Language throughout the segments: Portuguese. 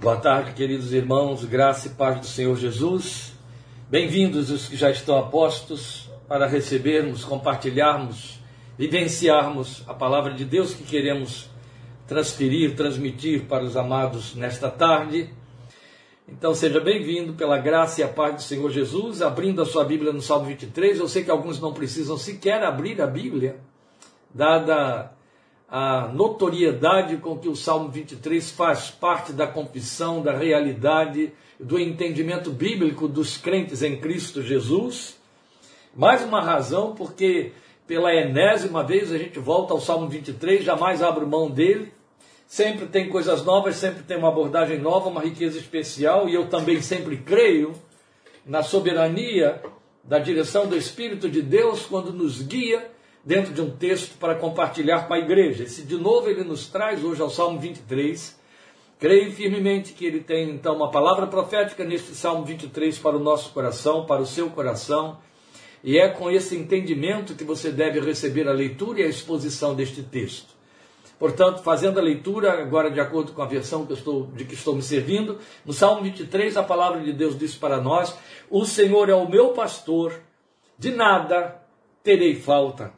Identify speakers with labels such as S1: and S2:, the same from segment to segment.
S1: Boa tarde, queridos irmãos, graça e paz do Senhor Jesus. Bem-vindos os que já estão apostos para recebermos, compartilharmos, vivenciarmos a palavra de Deus que queremos transferir, transmitir para os amados nesta tarde. Então seja bem-vindo pela graça e a paz do Senhor Jesus, abrindo a sua Bíblia no Salmo 23. Eu sei que alguns não precisam sequer abrir a Bíblia, dada a notoriedade com que o Salmo 23 faz parte da confissão, da realidade, do entendimento bíblico dos crentes em Cristo Jesus. Mais uma razão porque pela enésima vez a gente volta ao Salmo 23, jamais abro mão dele. Sempre tem coisas novas, sempre tem uma abordagem nova, uma riqueza especial, e eu também sempre creio na soberania da direção do Espírito de Deus quando nos guia dentro de um texto para compartilhar com a igreja. Esse, de novo, ele nos traz hoje ao Salmo 23. Creio firmemente que ele tem, então, uma palavra profética neste Salmo 23 para o nosso coração, para o seu coração. E é com esse entendimento que você deve receber a leitura e a exposição deste texto. Portanto, fazendo a leitura, agora de acordo com a versão que estou, de que estou me servindo, no Salmo 23, a palavra de Deus diz para nós: O Senhor é o meu pastor, de nada terei falta.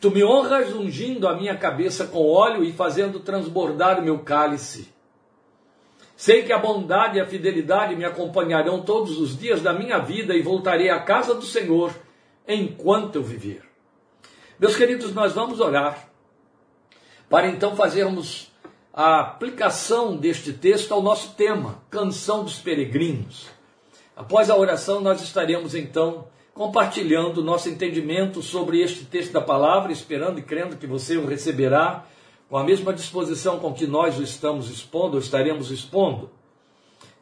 S1: Tu me honras ungindo a minha cabeça com óleo e fazendo transbordar o meu cálice. Sei que a bondade e a fidelidade me acompanharão todos os dias da minha vida e voltarei à casa do Senhor enquanto eu viver. Meus queridos, nós vamos orar para então fazermos a aplicação deste texto ao nosso tema, Canção dos Peregrinos. Após a oração, nós estaremos então compartilhando nosso entendimento sobre este texto da palavra, esperando e crendo que você o receberá com a mesma disposição com que nós o estamos expondo, ou estaremos expondo.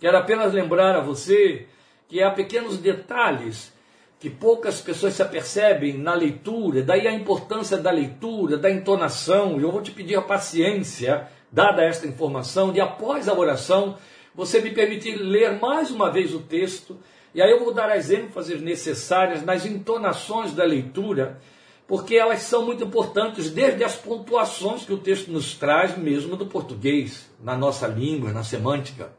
S1: Quero apenas lembrar a você que há pequenos detalhes que poucas pessoas se apercebem na leitura, daí a importância da leitura, da entonação, e eu vou te pedir a paciência, dada esta informação, de após a oração, você me permitir ler mais uma vez o texto e aí eu vou dar as ênfases necessárias nas entonações da leitura, porque elas são muito importantes, desde as pontuações que o texto nos traz, mesmo do português, na nossa língua, na semântica.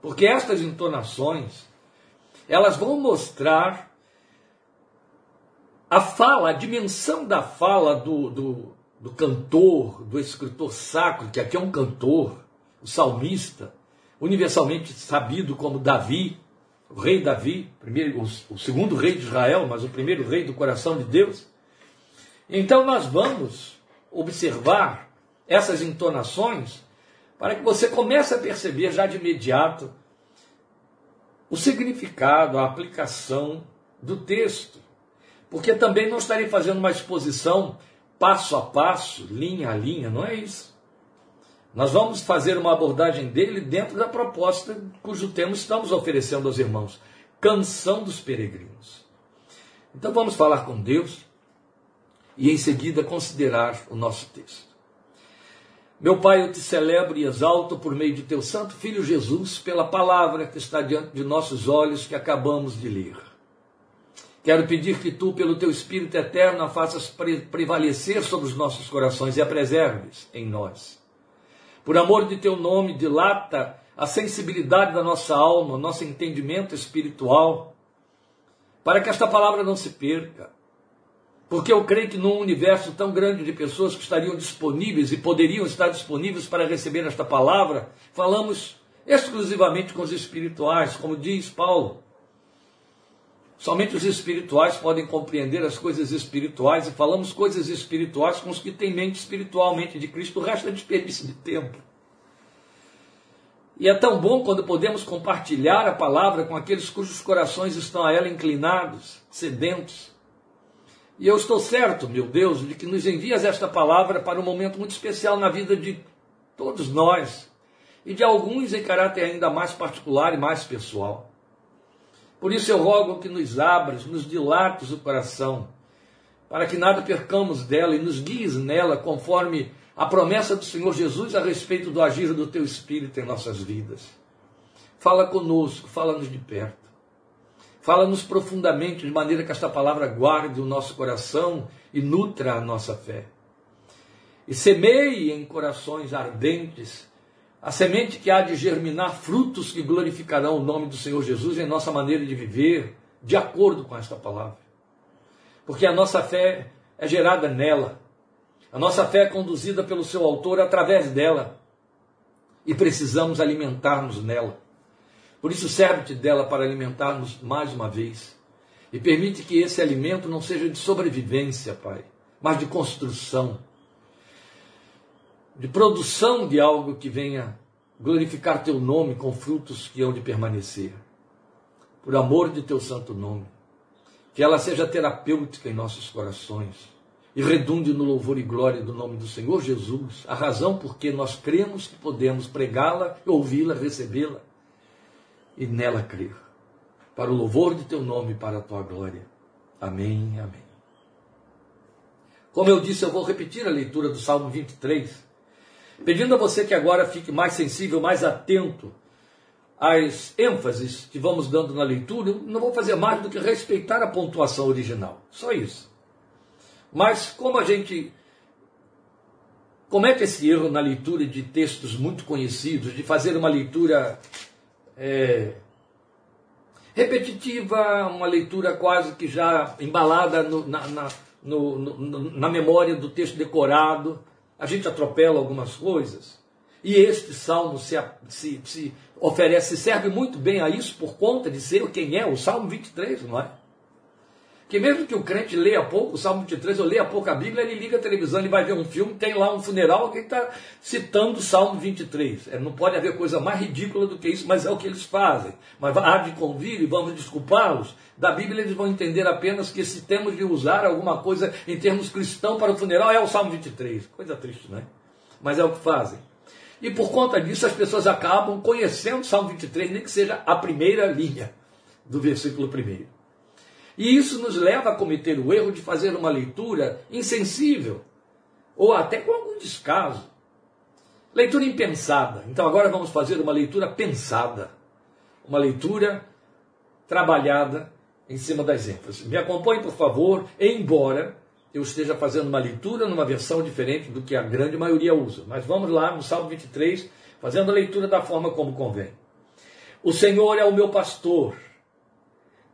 S1: Porque estas entonações, elas vão mostrar a fala, a dimensão da fala do, do, do cantor, do escritor sacro, que aqui é um cantor, o salmista, universalmente sabido como Davi, o rei Davi, primeiro, o, o segundo rei de Israel, mas o primeiro rei do coração de Deus. Então nós vamos observar essas entonações para que você comece a perceber já de imediato o significado, a aplicação do texto. Porque também não estarei fazendo uma exposição passo a passo, linha a linha, não é isso. Nós vamos fazer uma abordagem dele dentro da proposta cujo tema estamos oferecendo aos irmãos: Canção dos Peregrinos. Então vamos falar com Deus e em seguida considerar o nosso texto. Meu Pai, eu te celebro e exalto por meio de teu Santo Filho Jesus, pela palavra que está diante de nossos olhos que acabamos de ler. Quero pedir que tu, pelo teu Espírito eterno, a faças prevalecer sobre os nossos corações e a preserves em nós por amor de teu nome, dilata a sensibilidade da nossa alma, nosso entendimento espiritual, para que esta palavra não se perca. Porque eu creio que num universo tão grande de pessoas que estariam disponíveis e poderiam estar disponíveis para receber esta palavra, falamos exclusivamente com os espirituais, como diz Paulo. Somente os espirituais podem compreender as coisas espirituais e falamos coisas espirituais com os que têm mente espiritualmente de Cristo. O resto é desperdício de tempo. E é tão bom quando podemos compartilhar a palavra com aqueles cujos corações estão a ela inclinados, sedentos. E eu estou certo, meu Deus, de que nos envias esta palavra para um momento muito especial na vida de todos nós e de alguns em caráter ainda mais particular e mais pessoal. Por isso eu rogo que nos abras, nos dilates o coração, para que nada percamos dela e nos guies nela, conforme a promessa do Senhor Jesus a respeito do agir do teu Espírito em nossas vidas. Fala conosco, fala-nos de perto. Fala-nos profundamente, de maneira que esta palavra guarde o nosso coração e nutra a nossa fé. E semeie em corações ardentes a semente que há de germinar frutos que glorificarão o nome do Senhor Jesus em nossa maneira de viver, de acordo com esta palavra. Porque a nossa fé é gerada nela, a nossa fé é conduzida pelo seu autor através dela, e precisamos alimentar-nos nela. Por isso, serve-te dela para alimentar-nos mais uma vez. E permite que esse alimento não seja de sobrevivência, Pai, mas de construção de produção de algo que venha glorificar teu nome com frutos que hão de permanecer. Por amor de teu santo nome. Que ela seja terapêutica em nossos corações e redunde no louvor e glória do nome do Senhor Jesus, a razão por que nós cremos que podemos pregá-la, ouvi-la, recebê-la e nela crer. Para o louvor de teu nome e para a tua glória. Amém, amém. Como eu disse, eu vou repetir a leitura do Salmo 23 Pedindo a você que agora fique mais sensível, mais atento às ênfases que vamos dando na leitura, eu não vou fazer mais do que respeitar a pontuação original. Só isso. Mas como a gente comete esse erro na leitura de textos muito conhecidos, de fazer uma leitura é, repetitiva, uma leitura quase que já embalada no, na, na, no, no, na memória do texto decorado, a gente atropela algumas coisas. E este salmo se, se, se oferece, serve muito bem a isso por conta de ser quem é, o Salmo 23, não é? Que mesmo que o crente leia pouco, o Salmo 23, ou leia pouco a Bíblia, ele liga a televisão, ele vai ver um filme, tem lá um funeral, alguém está citando o Salmo 23. É, não pode haver coisa mais ridícula do que isso, mas é o que eles fazem. Mas há de convir vamos desculpá-los. Da Bíblia eles vão entender apenas que se temos de usar alguma coisa em termos cristãos para o funeral, é o Salmo 23. Coisa triste, não é? Mas é o que fazem. E por conta disso as pessoas acabam conhecendo o Salmo 23, nem que seja a primeira linha do versículo primeiro. E isso nos leva a cometer o erro de fazer uma leitura insensível, ou até com algum descaso. Leitura impensada. Então agora vamos fazer uma leitura pensada. Uma leitura trabalhada em cima das ênfases. Me acompanhe, por favor, embora eu esteja fazendo uma leitura numa versão diferente do que a grande maioria usa. Mas vamos lá no Salmo 23, fazendo a leitura da forma como convém. O Senhor é o meu pastor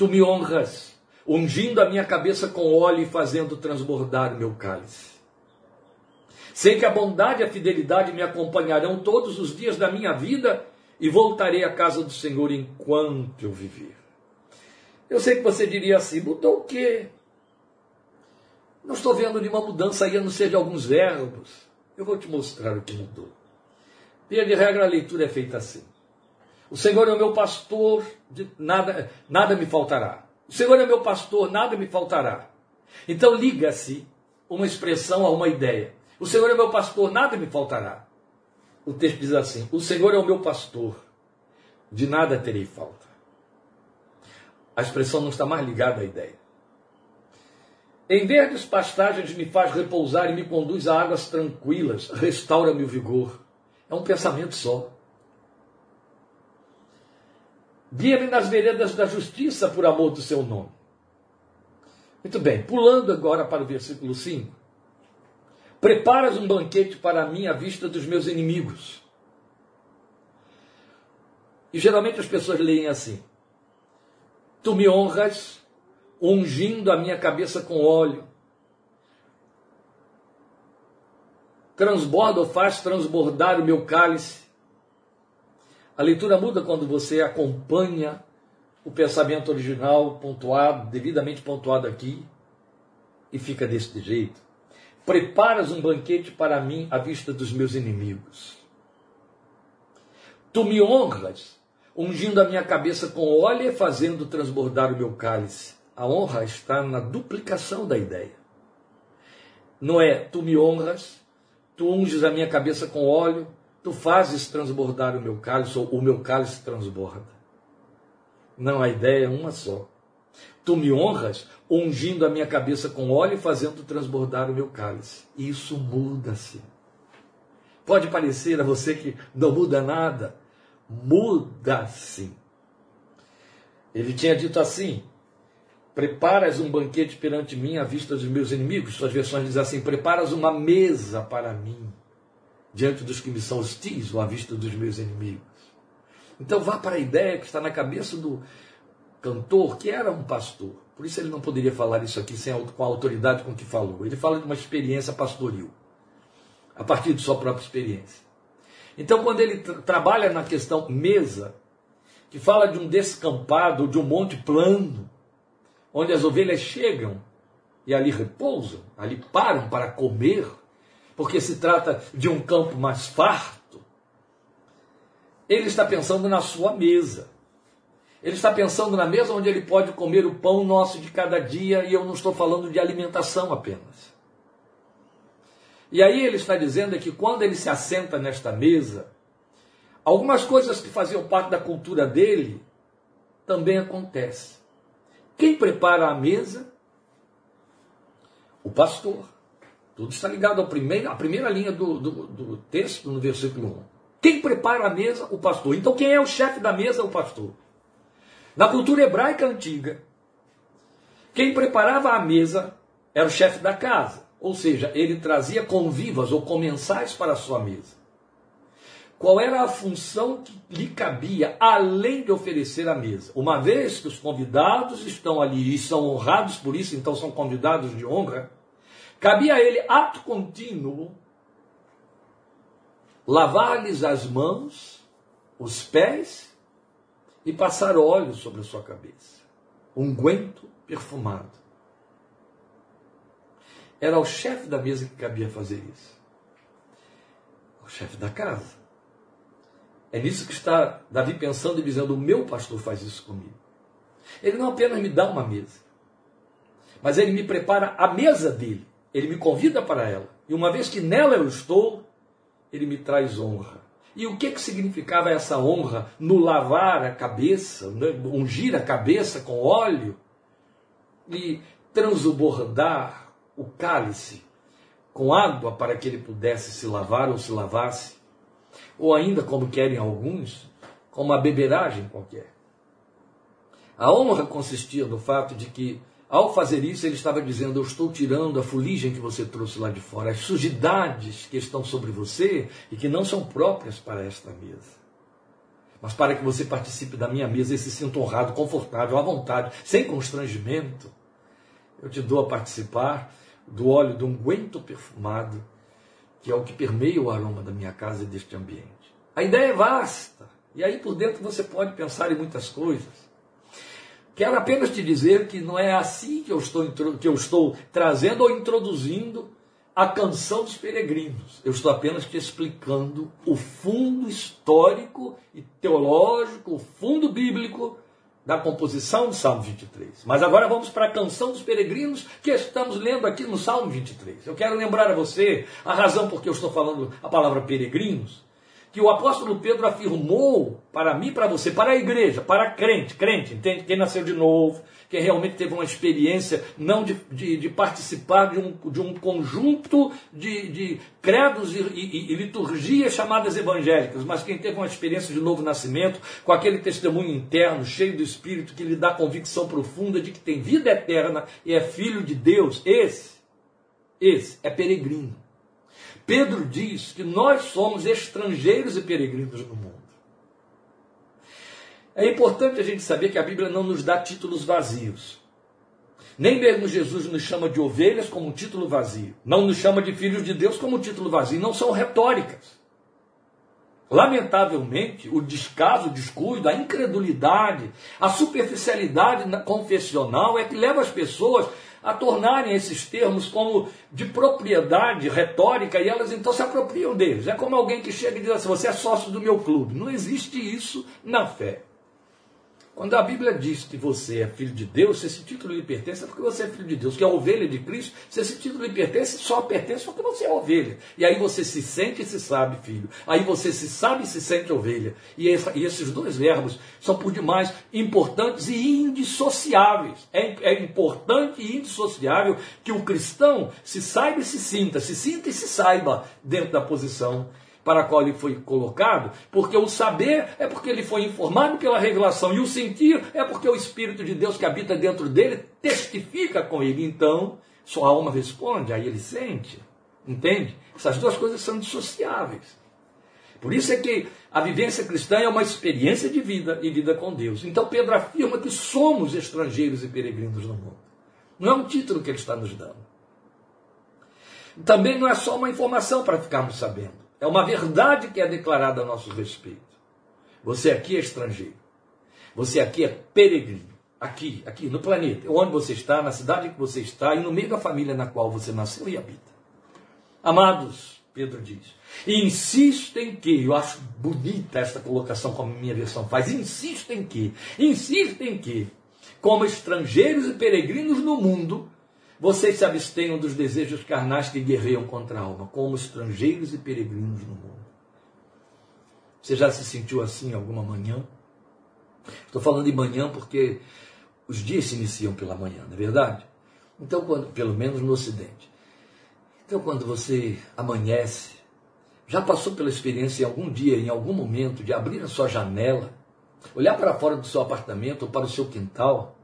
S1: tu me honras, ungindo a minha cabeça com óleo e fazendo transbordar o meu cálice. Sei que a bondade e a fidelidade me acompanharão todos os dias da minha vida e voltarei à casa do Senhor enquanto eu viver. Eu sei que você diria assim: mudou o quê? Não estou vendo nenhuma mudança aí, a não ser de alguns verbos. Eu vou te mostrar o que mudou. Via de regra, a leitura é feita assim. O Senhor é o meu pastor, nada, nada me faltará. O Senhor é meu pastor, nada me faltará. Então liga-se uma expressão a uma ideia. O Senhor é meu pastor, nada me faltará. O texto diz assim: O Senhor é o meu pastor, de nada terei falta. A expressão não está mais ligada à ideia. Em verdes pastagens me faz repousar e me conduz a águas tranquilas, restaura-me o vigor. É um pensamento só. Guia-me nas veredas da justiça por amor do seu nome. Muito bem, pulando agora para o versículo 5. Preparas um banquete para mim à vista dos meus inimigos. E geralmente as pessoas leem assim: Tu me honras, ungindo a minha cabeça com óleo. Transborda ou faz transbordar o meu cálice. A leitura muda quando você acompanha o pensamento original pontuado, devidamente pontuado aqui, e fica desse jeito. Preparas um banquete para mim à vista dos meus inimigos. Tu me honras, ungindo a minha cabeça com óleo e fazendo transbordar o meu cálice. A honra está na duplicação da ideia. Não é tu me honras, tu unges a minha cabeça com óleo, tu fazes transbordar o meu cálice, ou o meu cálice transborda. Não, a ideia é uma só. Tu me honras ungindo a minha cabeça com óleo e fazendo transbordar o meu cálice. Isso muda-se. Pode parecer a você que não muda nada. Muda-se. Ele tinha dito assim: Preparas um banquete perante mim à vista dos meus inimigos. Suas versões dizem assim: Preparas uma mesa para mim diante dos que me são hostis ou à vista dos meus inimigos. Então vá para a ideia que está na cabeça do cantor, que era um pastor. Por isso ele não poderia falar isso aqui sem, com a autoridade com que falou. Ele fala de uma experiência pastoril, a partir de sua própria experiência. Então, quando ele tra trabalha na questão mesa, que fala de um descampado, de um monte plano, onde as ovelhas chegam e ali repousam, ali param para comer, porque se trata de um campo mais farto, ele está pensando na sua mesa. Ele está pensando na mesa onde ele pode comer o pão nosso de cada dia, e eu não estou falando de alimentação apenas. E aí ele está dizendo que quando ele se assenta nesta mesa, algumas coisas que faziam parte da cultura dele também acontecem. Quem prepara a mesa? O pastor. Tudo está ligado à primeira, à primeira linha do, do, do texto, no versículo 1. Quem prepara a mesa? O pastor. Então, quem é o chefe da mesa? O pastor. Na cultura hebraica antiga, quem preparava a mesa era o chefe da casa. Ou seja, ele trazia convivas ou comensais para a sua mesa. Qual era a função que lhe cabia, além de oferecer a mesa? Uma vez que os convidados estão ali e são honrados por isso, então são convidados de honra, cabia a ele ato contínuo lavar-lhes as mãos, os pés e passar óleo sobre a sua cabeça. Unguento perfumado. Era o chefe da mesa que cabia fazer isso. O chefe da casa. É nisso que está Davi pensando e dizendo: O meu pastor faz isso comigo. Ele não apenas me dá uma mesa, mas ele me prepara a mesa dele. Ele me convida para ela. E uma vez que nela eu estou, ele me traz honra. E o que, que significava essa honra no lavar a cabeça, né? ungir a cabeça com óleo e transbordar o cálice com água para que ele pudesse se lavar ou se lavasse? Ou ainda, como querem alguns, com uma beberagem qualquer. A honra consistia no fato de que ao fazer isso, ele estava dizendo: Eu estou tirando a fuligem que você trouxe lá de fora, as sujidades que estão sobre você e que não são próprias para esta mesa. Mas para que você participe da minha mesa e se sinta honrado, confortável, à vontade, sem constrangimento, eu te dou a participar do óleo do unguento perfumado, que é o que permeia o aroma da minha casa e deste ambiente. A ideia é vasta, e aí por dentro você pode pensar em muitas coisas. Quero apenas te dizer que não é assim que eu estou, que eu estou trazendo ou introduzindo a canção dos peregrinos. Eu estou apenas te explicando o fundo histórico e teológico, o fundo bíblico da composição do Salmo 23. Mas agora vamos para a canção dos peregrinos que estamos lendo aqui no Salmo 23. Eu quero lembrar a você a razão por que eu estou falando a palavra peregrinos que o apóstolo Pedro afirmou para mim, para você, para a igreja, para crente, crente, entende? Quem nasceu de novo, quem realmente teve uma experiência não de, de, de participar de um, de um conjunto de, de credos e, e, e, liturgias chamadas evangélicas, mas quem teve uma experiência de novo nascimento, com aquele testemunho interno, cheio do Espírito, que lhe dá convicção profunda de que tem vida eterna e é filho de Deus, esse, esse é peregrino. Pedro diz que nós somos estrangeiros e peregrinos no mundo. É importante a gente saber que a Bíblia não nos dá títulos vazios. Nem mesmo Jesus nos chama de ovelhas como um título vazio. Não nos chama de filhos de Deus como um título vazio. Não são retóricas. Lamentavelmente, o descaso, o descuido, a incredulidade, a superficialidade confessional é que leva as pessoas a tornarem esses termos como de propriedade retórica e elas então se apropriam deles. É como alguém que chega e diz assim: você é sócio do meu clube. Não existe isso na fé. Quando a Bíblia diz que você é filho de Deus, se esse título lhe pertence, é porque você é filho de Deus. Que é ovelha de Cristo, se esse título lhe pertence, só pertence porque você é ovelha. E aí você se sente e se sabe filho. Aí você se sabe e se sente ovelha. E, esses dois verbos são por demais importantes e indissociáveis. É, é importante e indissociável que o cristão se saiba e se sinta, se sinta e se saiba dentro da posição para a qual ele foi colocado, porque o saber é porque ele foi informado pela revelação, e o sentir é porque o Espírito de Deus que habita dentro dele testifica com ele. Então, sua alma responde, aí ele sente. Entende? Essas duas coisas são dissociáveis. Por isso é que a vivência cristã é uma experiência de vida e vida com Deus. Então Pedro afirma que somos estrangeiros e peregrinos no mundo. Não é um título que ele está nos dando. Também não é só uma informação para ficarmos sabendo. É uma verdade que é declarada a nosso respeito. Você aqui é estrangeiro. Você aqui é peregrino. Aqui, aqui no planeta, onde você está, na cidade que você está e no meio da família na qual você nasceu e habita. Amados, Pedro diz, insistem que, eu acho bonita esta colocação como minha versão faz, insistem que, insistem que, como estrangeiros e peregrinos no mundo, vocês se abstenham dos desejos carnais que guerreiam contra a alma, como estrangeiros e peregrinos no mundo. Você já se sentiu assim alguma manhã? Estou falando de manhã porque os dias se iniciam pela manhã, não é verdade? Então, quando, pelo menos no Ocidente. Então, quando você amanhece, já passou pela experiência em algum dia, em algum momento, de abrir a sua janela, olhar para fora do seu apartamento ou para o seu quintal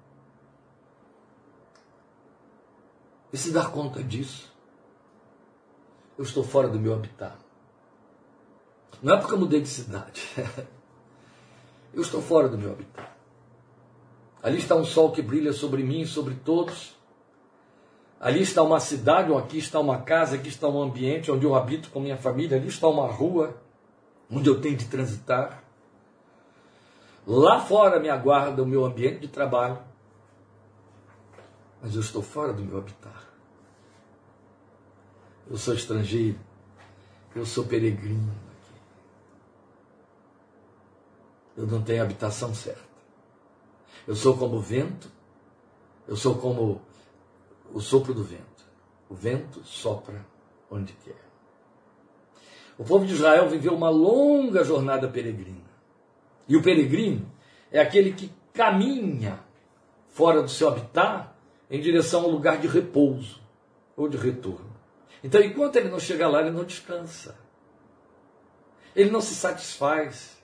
S1: e se dar conta disso. Eu estou fora do meu habitat. Não é porque eu mudei de cidade. eu estou fora do meu habitat. Ali está um sol que brilha sobre mim e sobre todos. Ali está uma cidade, ou aqui está uma casa, aqui está um ambiente onde eu habito com minha família, ali está uma rua onde eu tenho de transitar. Lá fora me aguarda o meu ambiente de trabalho, mas eu estou fora do meu habitat. Eu sou estrangeiro, eu sou peregrino aqui. Eu não tenho habitação certa. Eu sou como o vento, eu sou como o sopro do vento. O vento sopra onde quer. O povo de Israel viveu uma longa jornada peregrina. E o peregrino é aquele que caminha fora do seu habitat em direção ao lugar de repouso ou de retorno. Então, enquanto ele não chega lá, ele não descansa. Ele não se satisfaz.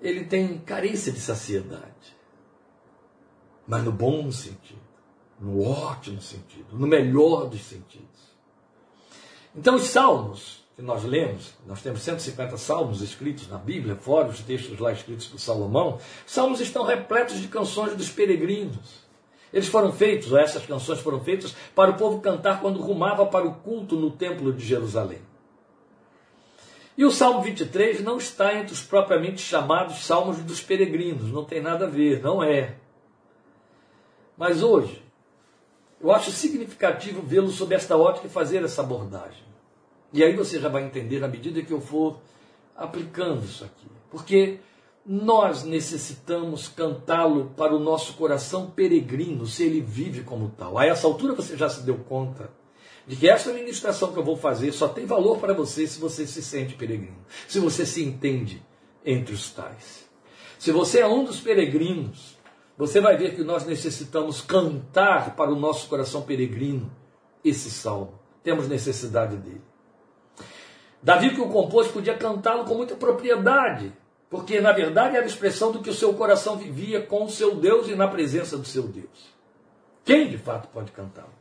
S1: Ele tem carência de saciedade. Mas no bom sentido, no ótimo sentido, no melhor dos sentidos. Então, os salmos que nós lemos, nós temos 150 salmos escritos na Bíblia, fora os textos lá escritos por Salomão, salmos estão repletos de canções dos peregrinos. Eles foram feitos, ou essas canções foram feitas, para o povo cantar quando rumava para o culto no templo de Jerusalém. E o Salmo 23 não está entre os propriamente chamados Salmos dos Peregrinos, não tem nada a ver, não é. Mas hoje, eu acho significativo vê-lo sob esta ótica e fazer essa abordagem. E aí você já vai entender na medida que eu for aplicando isso aqui. Porque nós necessitamos cantá-lo para o nosso coração peregrino, se ele vive como tal. A essa altura você já se deu conta de que essa ministração que eu vou fazer só tem valor para você se você se sente peregrino, se você se entende entre os tais. Se você é um dos peregrinos, você vai ver que nós necessitamos cantar para o nosso coração peregrino esse salmo. Temos necessidade dele. Davi, que o compôs, podia cantá-lo com muita propriedade, porque na verdade era a expressão do que o seu coração vivia com o seu Deus e na presença do seu Deus. Quem de fato pode cantá-lo?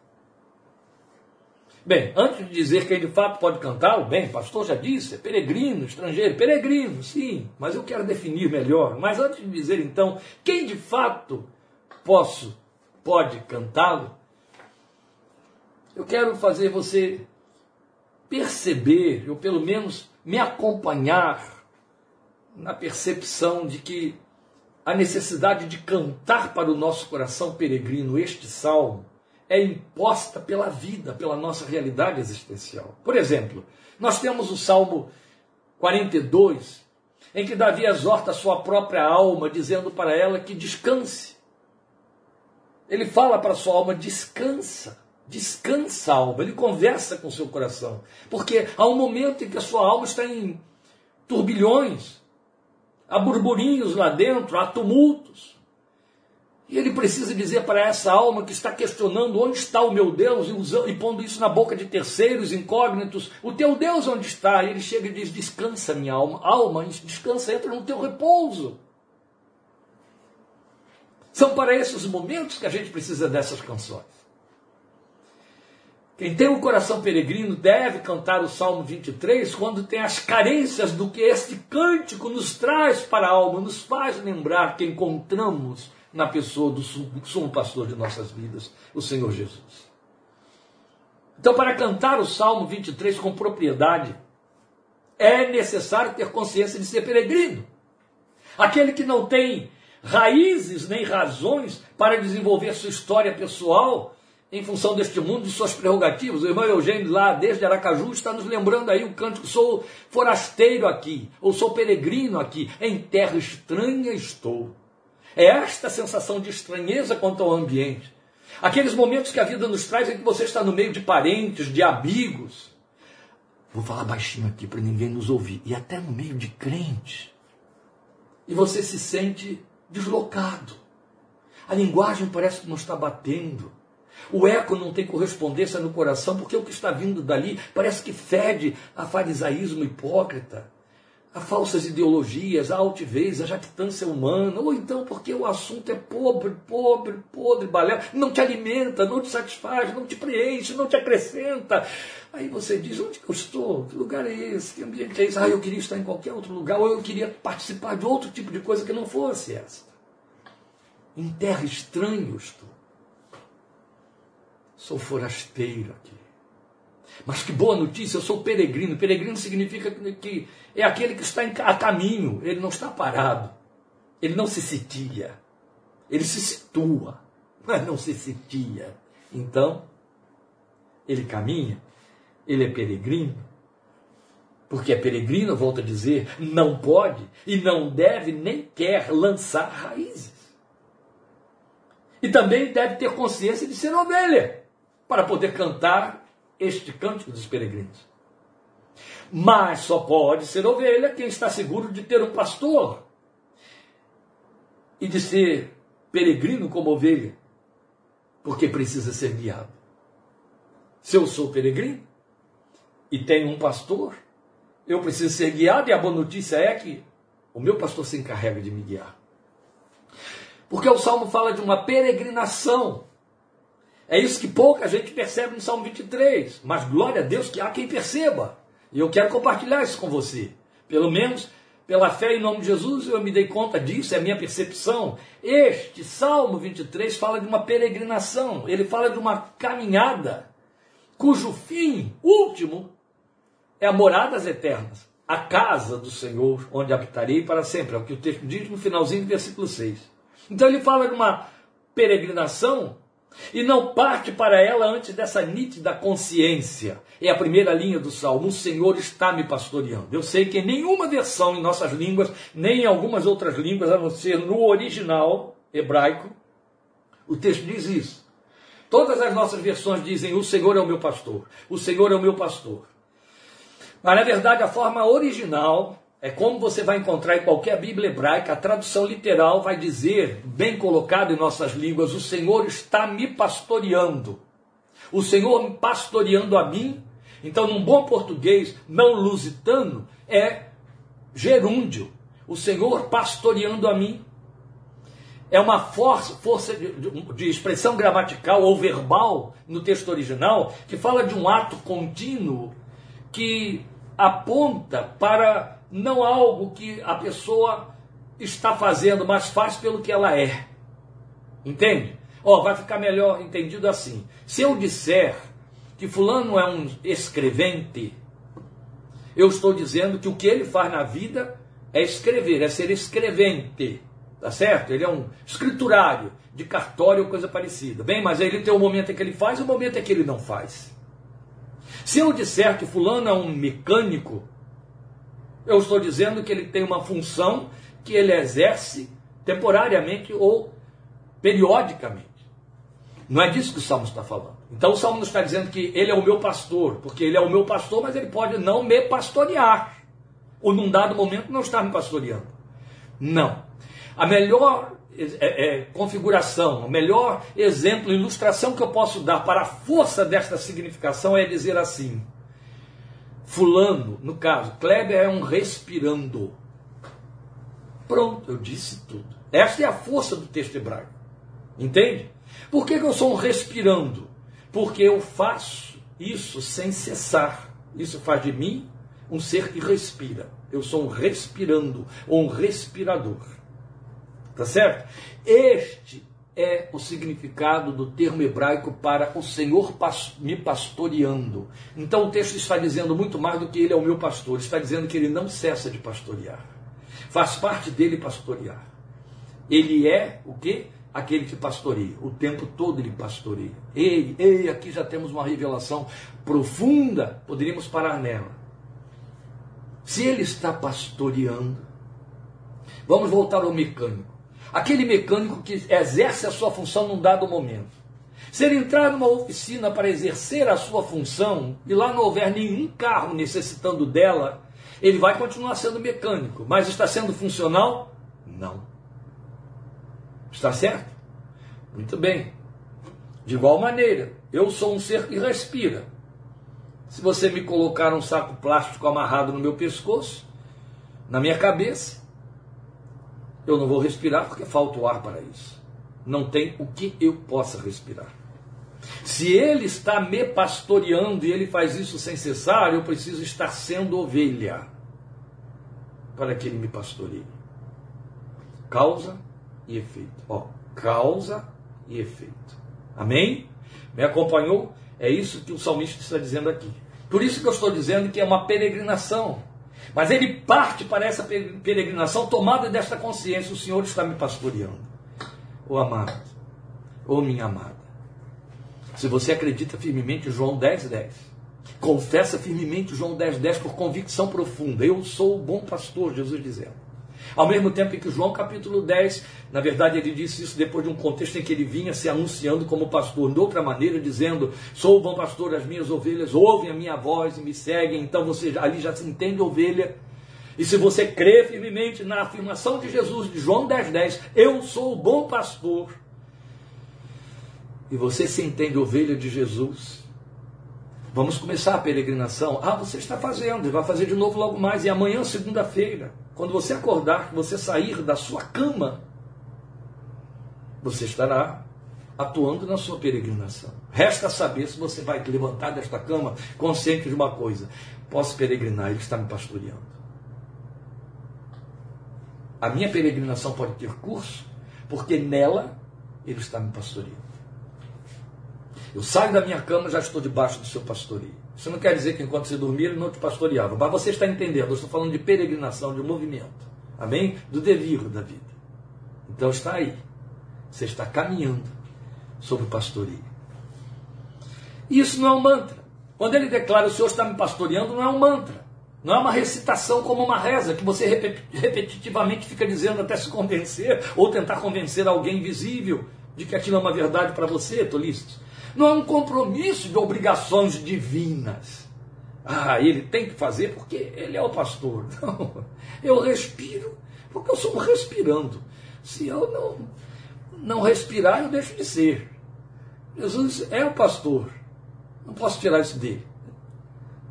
S1: Bem, antes de dizer quem de fato pode cantá-lo, bem, pastor já disse, é peregrino, estrangeiro, peregrino, sim, mas eu quero definir melhor. Mas antes de dizer então quem de fato posso, pode cantá-lo, eu quero fazer você perceber, ou pelo menos me acompanhar na percepção de que a necessidade de cantar para o nosso coração peregrino este salmo é imposta pela vida, pela nossa realidade existencial. Por exemplo, nós temos o Salmo 42, em que Davi exorta a sua própria alma, dizendo para ela que descanse. Ele fala para a sua alma: descansa, descansa, alma. Ele conversa com o seu coração, porque há um momento em que a sua alma está em turbilhões, há burburinhos lá dentro, há tumultos. E ele precisa dizer para essa alma que está questionando onde está o meu Deus e, usando, e pondo isso na boca de terceiros incógnitos: o teu Deus onde está? E ele chega e diz: descansa, minha alma, alma, descansa, entra no teu repouso. São para esses momentos que a gente precisa dessas canções. Quem tem o um coração peregrino deve cantar o Salmo 23 quando tem as carências do que este cântico nos traz para a alma, nos faz lembrar que encontramos na pessoa do sumo pastor de nossas vidas, o Senhor Jesus. Então, para cantar o Salmo 23 com propriedade, é necessário ter consciência de ser peregrino. Aquele que não tem raízes nem razões para desenvolver sua história pessoal em função deste mundo e suas prerrogativas. O irmão Eugênio, lá desde Aracaju, está nos lembrando aí o cântico: sou forasteiro aqui, ou sou peregrino aqui, em terra estranha estou. É esta sensação de estranheza quanto ao ambiente. Aqueles momentos que a vida nos traz em que você está no meio de parentes, de amigos. Vou falar baixinho aqui para ninguém nos ouvir. E até no meio de crentes. E você se sente deslocado. A linguagem parece que não está batendo. O eco não tem correspondência no coração, porque o que está vindo dali parece que fede a farisaísmo hipócrita a falsas ideologias, a altivez, a jactância humana, ou então porque o assunto é pobre, pobre, podre, balé, não te alimenta, não te satisfaz, não te preenche, não te acrescenta. Aí você diz, onde que eu estou? Que lugar é esse? Que ambiente é esse? Ah, eu queria estar em qualquer outro lugar, ou eu queria participar de outro tipo de coisa que não fosse essa. Em terra estranha eu estou. Sou forasteiro aqui. Mas que boa notícia, eu sou peregrino. Peregrino significa que é aquele que está a caminho, ele não está parado, ele não se sitia, ele se situa, mas não se sitia. Então, ele caminha, ele é peregrino, porque é peregrino, volto a dizer, não pode e não deve nem quer lançar raízes. E também deve ter consciência de ser ovelha, para poder cantar este cântico dos peregrinos. Mas só pode ser ovelha quem está seguro de ter um pastor e de ser peregrino como ovelha, porque precisa ser guiado. Se eu sou peregrino e tenho um pastor, eu preciso ser guiado, e a boa notícia é que o meu pastor se encarrega de me guiar. Porque o salmo fala de uma peregrinação. É isso que pouca gente percebe no Salmo 23. Mas glória a Deus que há quem perceba. E eu quero compartilhar isso com você. Pelo menos pela fé em nome de Jesus, eu me dei conta disso, é minha percepção. Este Salmo 23 fala de uma peregrinação, ele fala de uma caminhada, cujo fim último é a moradas eternas, a casa do Senhor, onde habitarei para sempre. É o que o texto diz no finalzinho do versículo 6. Então ele fala de uma peregrinação e não parte para ela antes dessa nítida consciência. É a primeira linha do salmo: O Senhor está me pastoreando. Eu sei que em nenhuma versão em nossas línguas, nem em algumas outras línguas, a não ser no original hebraico, o texto diz isso. Todas as nossas versões dizem: O Senhor é o meu pastor. O Senhor é o meu pastor. Mas na verdade, a forma original é como você vai encontrar em qualquer Bíblia hebraica, a tradução literal vai dizer, bem colocado em nossas línguas, o Senhor está me pastoreando. O Senhor me pastoreando a mim. Então, num bom português não lusitano, é gerúndio. O Senhor pastoreando a mim. É uma força, força de, de expressão gramatical ou verbal no texto original que fala de um ato contínuo que aponta para não algo que a pessoa está fazendo, mas faz pelo que ela é. Entende? Ó, oh, vai ficar melhor entendido assim. Se eu disser que fulano é um escrevente, Eu estou dizendo que o que ele faz na vida é escrever, é ser escrevente. Tá certo? Ele é um escriturário de cartório ou coisa parecida. Bem, mas ele tem o momento em que ele faz e o momento em que ele não faz. Se eu disser que fulano é um mecânico, eu estou dizendo que ele tem uma função que ele exerce temporariamente ou periodicamente. Não é disso que o Salmo está falando. Então o Salmo está dizendo que ele é o meu pastor, porque ele é o meu pastor, mas ele pode não me pastorear. Ou num dado momento não estar me pastoreando. Não. A melhor é, é, configuração, o melhor exemplo, ilustração que eu posso dar para a força desta significação é dizer assim: Fulano, no caso, Kleber é um respirando. Pronto, eu disse tudo. Esta é a força do texto hebraico. Entende? Por que, que eu sou um respirando? Porque eu faço isso sem cessar. Isso faz de mim um ser que respira. Eu sou um respirando, um respirador. Tá certo? Este é o significado do termo hebraico para o Senhor me pastoreando. Então o texto está dizendo muito mais do que ele é o meu pastor, está dizendo que ele não cessa de pastorear. Faz parte dele pastorear. Ele é o que? Aquele que pastoreia. O tempo todo ele pastoreia. Ei, ei, aqui já temos uma revelação profunda, poderíamos parar nela. Se ele está pastoreando, vamos voltar ao mecânico. Aquele mecânico que exerce a sua função num dado momento. Se ele entrar numa oficina para exercer a sua função e lá não houver nenhum carro necessitando dela, ele vai continuar sendo mecânico, mas está sendo funcional? Não. Está certo? Muito bem. De igual maneira, eu sou um ser que respira. Se você me colocar um saco plástico amarrado no meu pescoço, na minha cabeça, eu não vou respirar porque falta o ar para isso. Não tem o que eu possa respirar. Se ele está me pastoreando e ele faz isso sem cessar, eu preciso estar sendo ovelha para que ele me pastoreie. Causa e efeito. Ó, causa e efeito. Amém? Me acompanhou? É isso que o salmista está dizendo aqui. Por isso que eu estou dizendo que é uma peregrinação. Mas ele parte para essa peregrinação tomada desta consciência: o Senhor está me pastoreando. Ô amado, ô minha amada, se você acredita firmemente em João 10, 10, confessa firmemente João 10, 10 por convicção profunda: eu sou o bom pastor, Jesus dizendo. Ao mesmo tempo em que João capítulo 10, na verdade ele disse isso depois de um contexto em que ele vinha se anunciando como pastor, de outra maneira dizendo, sou o bom pastor, as minhas ovelhas ouvem a minha voz e me seguem, então você ali já se entende ovelha. E se você crê firmemente na afirmação de Jesus, de João 10, 10, eu sou o bom pastor, e você se entende ovelha de Jesus, Vamos começar a peregrinação. Ah, você está fazendo, vai fazer de novo logo mais. E amanhã, segunda-feira, quando você acordar, você sair da sua cama, você estará atuando na sua peregrinação. Resta saber se você vai levantar desta cama consciente de uma coisa: posso peregrinar, Ele está me pastoreando. A minha peregrinação pode ter curso, porque nela Ele está me pastoreando. Eu saio da minha cama já estou debaixo do seu pastoreio. Isso não quer dizer que enquanto você dormia ele não te pastoreava. Mas você está entendendo, eu estou falando de peregrinação, de movimento. Amém? Do devir da vida. Então está aí. Você está caminhando sobre o pastoreio. E isso não é um mantra. Quando ele declara o Senhor está me pastoreando, não é um mantra. Não é uma recitação como uma reza que você repetitivamente fica dizendo até se convencer ou tentar convencer alguém invisível de que aquilo é uma verdade para você, tolistas. Não é um compromisso de obrigações divinas. Ah, ele tem que fazer porque ele é o pastor. Não, eu respiro porque eu sou respirando. Se eu não, não respirar, eu deixo de ser. Jesus é o pastor. Não posso tirar isso dele.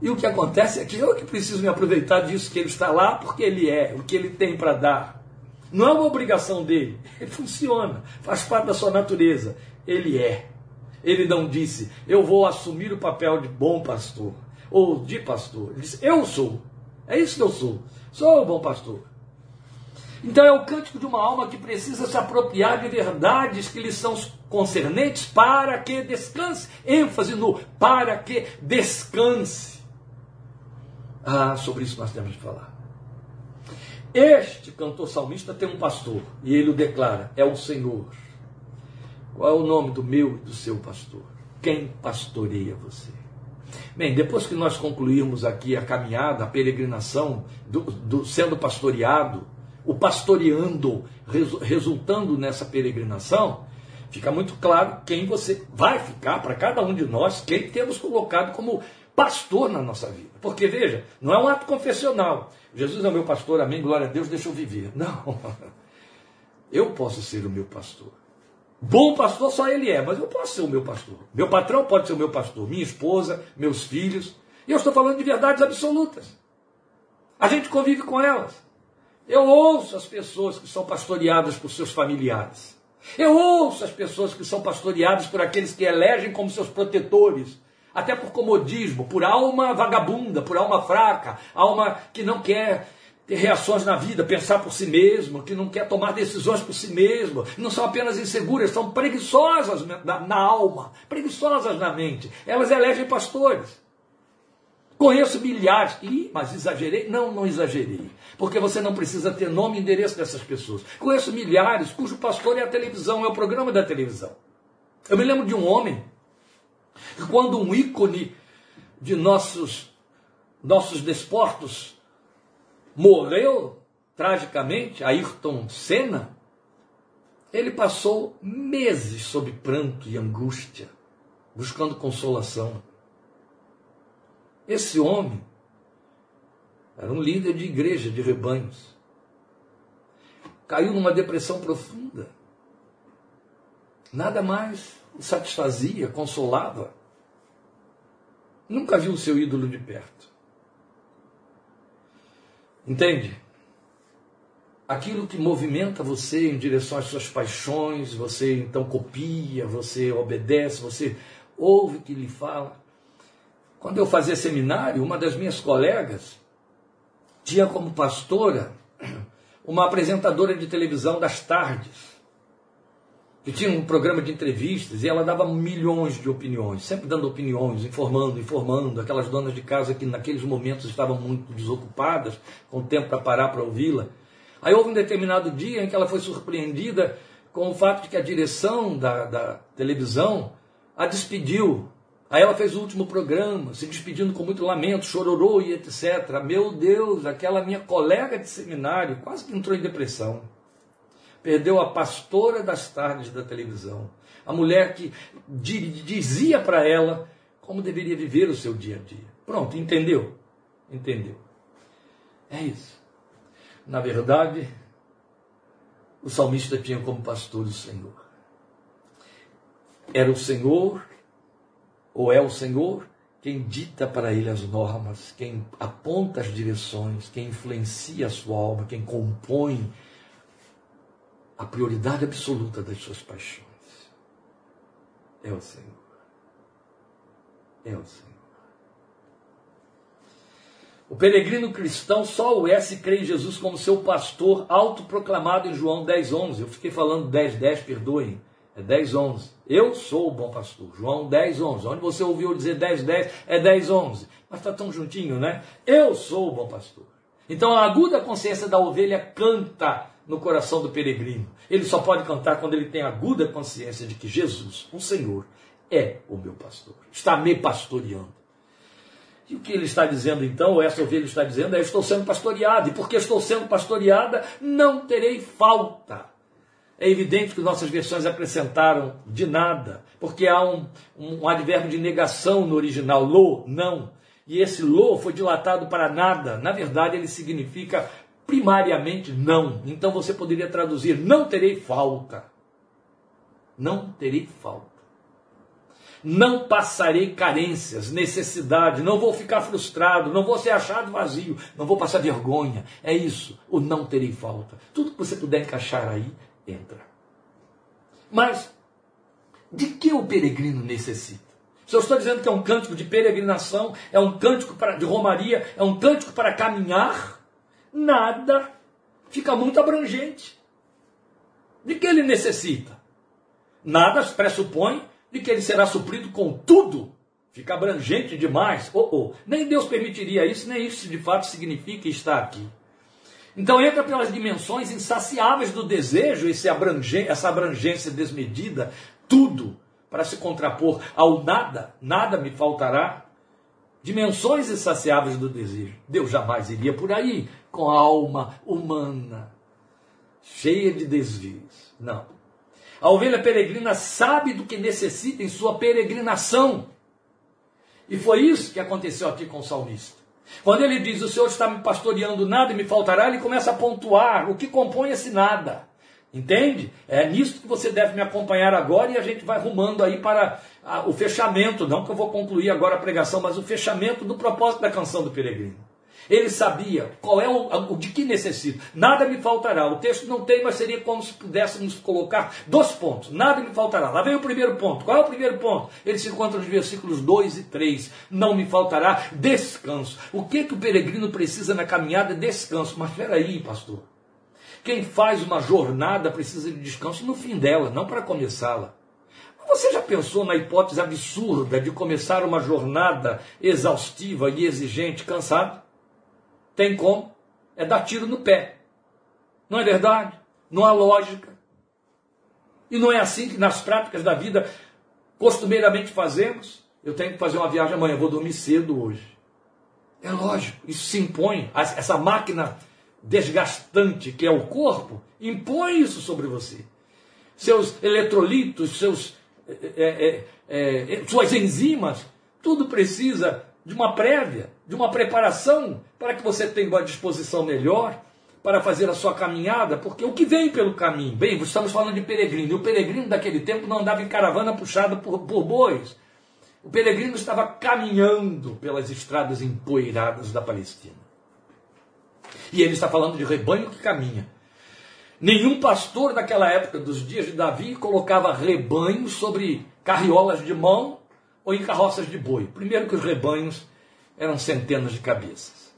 S1: E o que acontece é que eu que preciso me aproveitar disso, que ele está lá porque ele é, o que ele tem para dar. Não é uma obrigação dele. Ele funciona, faz parte da sua natureza. Ele é. Ele não disse, eu vou assumir o papel de bom pastor ou de pastor. Ele disse, eu sou. É isso que eu sou. Sou o bom pastor. Então é o cântico de uma alma que precisa se apropriar de verdades que lhe são concernentes para que descanse. ênfase no para que descanse. Ah, sobre isso nós temos de falar. Este cantor salmista tem um pastor e ele o declara: é o Senhor. Qual é o nome do meu e do seu pastor? Quem pastoreia você? Bem, depois que nós concluirmos aqui a caminhada, a peregrinação, do, do sendo pastoreado, o pastoreando, resultando nessa peregrinação, fica muito claro quem você vai ficar para cada um de nós, quem temos colocado como pastor na nossa vida. Porque veja, não é um ato confessional. Jesus é o meu pastor, amém, glória a Deus, deixa eu viver. Não. Eu posso ser o meu pastor. Bom pastor só ele é, mas eu posso ser o meu pastor. Meu patrão pode ser o meu pastor, minha esposa, meus filhos. E eu estou falando de verdades absolutas. A gente convive com elas. Eu ouço as pessoas que são pastoreadas por seus familiares. Eu ouço as pessoas que são pastoreadas por aqueles que elegem como seus protetores, até por comodismo, por alma vagabunda, por alma fraca, alma que não quer ter reações na vida, pensar por si mesmo, que não quer tomar decisões por si mesmo, não são apenas inseguras, são preguiçosas na, na alma, preguiçosas na mente. Elas elegem pastores. Conheço milhares. Ih, mas exagerei? Não, não exagerei. Porque você não precisa ter nome e endereço dessas pessoas. Conheço milhares cujo pastor é a televisão, é o programa da televisão. Eu me lembro de um homem que quando um ícone de nossos, nossos desportos morreu tragicamente, Ayrton Senna, ele passou meses sob pranto e angústia, buscando consolação. Esse homem era um líder de igreja, de rebanhos. Caiu numa depressão profunda. Nada mais o satisfazia, consolava. Nunca viu o seu ídolo de perto. Entende? Aquilo que movimenta você em direção às suas paixões, você então copia, você obedece, você ouve o que lhe fala. Quando eu fazia seminário, uma das minhas colegas tinha como pastora uma apresentadora de televisão das tardes, que tinha um programa de entrevistas e ela dava milhões de opiniões, sempre dando opiniões, informando, informando, aquelas donas de casa que naqueles momentos estavam muito desocupadas, com tempo para parar para ouvi-la. Aí houve um determinado dia em que ela foi surpreendida com o fato de que a direção da, da televisão a despediu Aí ela fez o último programa, se despedindo com muito lamento, chororou e etc. Meu Deus, aquela minha colega de seminário quase que entrou em depressão. Perdeu a pastora das tardes da televisão. A mulher que dizia para ela como deveria viver o seu dia a dia. Pronto, entendeu? Entendeu. É isso. Na verdade, o salmista tinha como pastor o Senhor. Era o Senhor ou é o Senhor quem dita para ele as normas, quem aponta as direções, quem influencia a sua alma, quem compõe a prioridade absoluta das suas paixões. É o Senhor. É o Senhor. O peregrino cristão só o se crê em Jesus como seu pastor autoproclamado em João 10,11. Eu fiquei falando 10, 10, perdoem. É 10, 11. Eu sou o bom pastor. João 10, 11. Onde você ouviu dizer 10, 10, é 10, 11. Mas está tão juntinho, né? Eu sou o bom pastor. Então a aguda consciência da ovelha canta no coração do peregrino. Ele só pode cantar quando ele tem aguda consciência de que Jesus, o Senhor, é o meu pastor. Está me pastoreando. E o que ele está dizendo então, ou essa ovelha está dizendo, é: estou sendo pastoreado, e porque estou sendo pastoreada, não terei falta. É evidente que nossas versões acrescentaram de nada, porque há um, um, advérbio de negação no original, lo, não. E esse lo foi dilatado para nada. Na verdade, ele significa primariamente não. Então você poderia traduzir: não terei falta. Não terei falta. Não passarei carências, necessidade, não vou ficar frustrado, não vou ser achado vazio, não vou passar vergonha. É isso, o não terei falta. Tudo que você puder encaixar aí entra. Mas de que o peregrino necessita? Se eu estou dizendo que é um cântico de peregrinação, é um cântico para, de romaria, é um cântico para caminhar, nada fica muito abrangente. De que ele necessita? Nada pressupõe de que ele será suprido com tudo fica abrangente demais. Oh, oh. Nem Deus permitiria isso, nem isso de fato significa estar aqui. Então entra pelas dimensões insaciáveis do desejo, abrangen essa abrangência desmedida, tudo para se contrapor ao nada, nada me faltará. Dimensões insaciáveis do desejo. Deus jamais iria por aí com a alma humana cheia de desvios. Não. A ovelha peregrina sabe do que necessita em sua peregrinação. E foi isso que aconteceu aqui com o salmista. Quando ele diz, o Senhor está me pastoreando, nada me faltará, ele começa a pontuar o que compõe esse nada. Entende? É nisso que você deve me acompanhar agora e a gente vai rumando aí para o fechamento, não que eu vou concluir agora a pregação, mas o fechamento do propósito da canção do peregrino. Ele sabia qual é o, o de que necessita. Nada me faltará. O texto não tem, mas seria como se pudéssemos colocar dois pontos. Nada me faltará. Lá vem o primeiro ponto. Qual é o primeiro ponto? Ele se encontra nos versículos 2 e 3. Não me faltará descanso. O que, que o peregrino precisa na caminhada? Descanso. Mas peraí, pastor. Quem faz uma jornada precisa de descanso no fim dela, não para começá-la. Você já pensou na hipótese absurda de começar uma jornada exaustiva e exigente cansado? Tem como? É dar tiro no pé. Não é verdade? Não há lógica. E não é assim que nas práticas da vida costumeiramente fazemos. Eu tenho que fazer uma viagem amanhã, vou dormir cedo hoje. É lógico, isso se impõe. Essa máquina desgastante que é o corpo impõe isso sobre você. Seus eletrolitos, seus, é, é, é, suas enzimas, tudo precisa de uma prévia, de uma preparação para que você tenha uma disposição melhor para fazer a sua caminhada, porque o que vem pelo caminho, bem, estamos falando de peregrino, e o peregrino daquele tempo não andava em caravana puxada por, por bois. O peregrino estava caminhando pelas estradas empoeiradas da Palestina. E ele está falando de rebanho que caminha. Nenhum pastor daquela época, dos dias de Davi, colocava rebanho sobre carriolas de mão ou em carroças de boi. Primeiro que os rebanhos eram centenas de cabeças.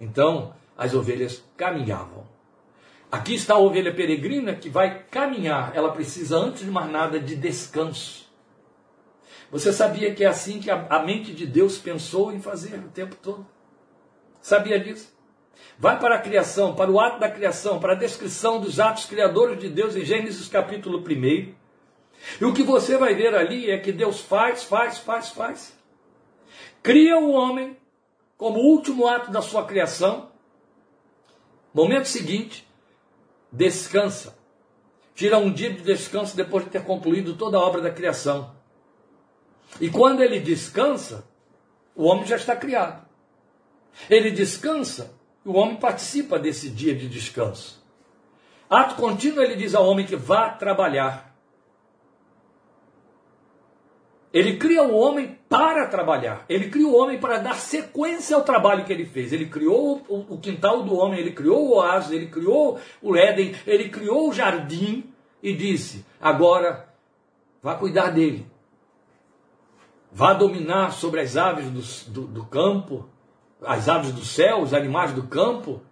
S1: Então, as ovelhas caminhavam. Aqui está a ovelha peregrina que vai caminhar. Ela precisa, antes de mais nada, de descanso. Você sabia que é assim que a, mente de Deus pensou em fazer o tempo todo? Sabia disso? Vai para a criação, para o ato da criação, para a descrição dos atos criadores de Deus em Gênesis capítulo 1. E o que você vai ver ali é que Deus faz, faz, faz, faz. Cria o homem como último ato da sua criação. Momento seguinte, descansa. Tira um dia de descanso depois de ter concluído toda a obra da criação. E quando ele descansa, o homem já está criado. Ele descansa, o homem participa desse dia de descanso. Ato contínuo, ele diz ao homem que vá trabalhar. Ele cria o homem para trabalhar. Ele cria o homem para dar sequência ao trabalho que ele fez. Ele criou o, quintal do homem, ele criou o oásis, ele criou o Éden, ele criou o jardim e disse: agora vá cuidar dele. Vá dominar sobre as aves do, do, do campo, as aves do céu, os animais do campo.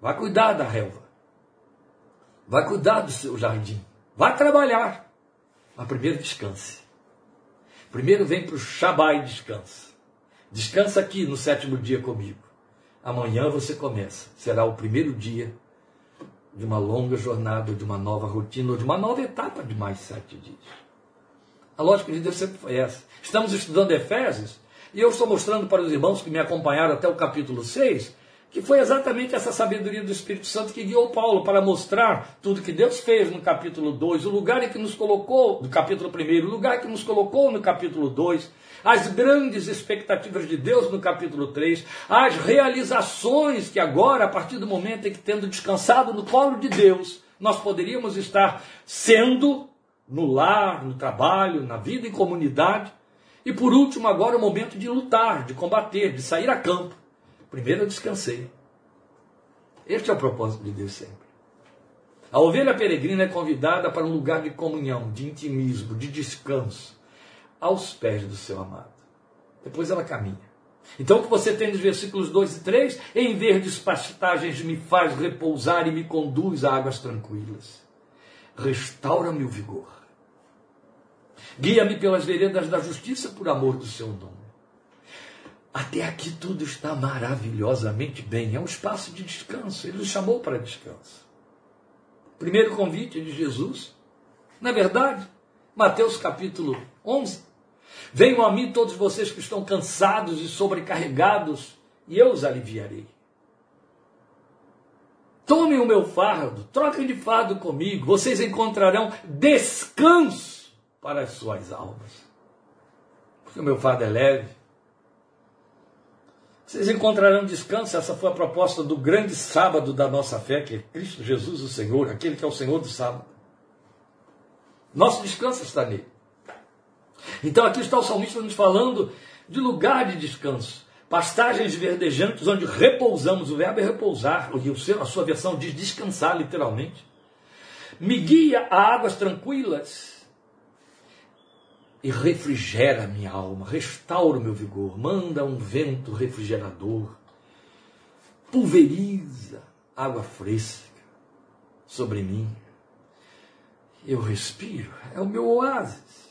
S1: Vá cuidar da relva. Vá cuidar do seu jardim. Vá trabalhar. Mas primeiro descanse. Primeiro vem para o Shabá e descansa. Descansa aqui no sétimo dia comigo. Amanhã você começa. Será o primeiro dia de uma longa jornada, de uma nova rotina, ou de uma nova etapa de mais sete dias. A lógica de Deus sempre foi essa. Estamos estudando Efésios, e eu estou mostrando para os irmãos que me acompanharam até o capítulo 6 que foi exatamente essa sabedoria do Espírito Santo que guiou Paulo para mostrar tudo que Deus fez no capítulo 2, o lugar em que nos colocou, no capítulo 1, o lugar que nos colocou no capítulo 2, as grandes expectativas de Deus no capítulo 3, as realizações que agora, a partir do momento em que tendo descansado no colo de Deus, nós poderíamos estar sendo no lar, no trabalho, na vida em comunidade. E por último, agora o momento de lutar, de combater, de sair a campo. Primeiro eu descansei. Este é o propósito de Deus sempre. A ovelha peregrina é convidada para um lugar de comunhão, de intimismo, de descanso, aos pés do seu amado. Depois ela caminha. Então, o que você tem nos versículos 2 e 3? Em verdes pastagens me faz repousar e me conduz a águas tranquilas. Restaura-me o vigor. Guia-me pelas veredas da justiça por amor do seu nome. Até aqui tudo está maravilhosamente bem. É um espaço de descanso. Ele nos chamou para descanso. Primeiro convite de Jesus. Na verdade, Mateus capítulo 11. Venham a mim todos vocês que estão cansados e sobrecarregados, e eu os aliviarei. Tomem o meu fardo, troquem de fardo comigo, vocês encontrarão descanso para as suas almas. Porque o meu fardo é leve. Vocês encontrarão descanso, essa foi a proposta do grande sábado da nossa fé, que é Cristo Jesus, o Senhor, aquele que é o Senhor do sábado. Nosso descanso está nele. Então aqui está o salmista nos falando de lugar de descanso pastagens verdejantes onde repousamos. O verbo é repousar, a sua versão diz descansar, literalmente. Me guia a águas tranquilas e refrigera a minha alma, restaura o meu vigor, manda um vento refrigerador, pulveriza água fresca sobre mim. Eu respiro, é o meu oásis.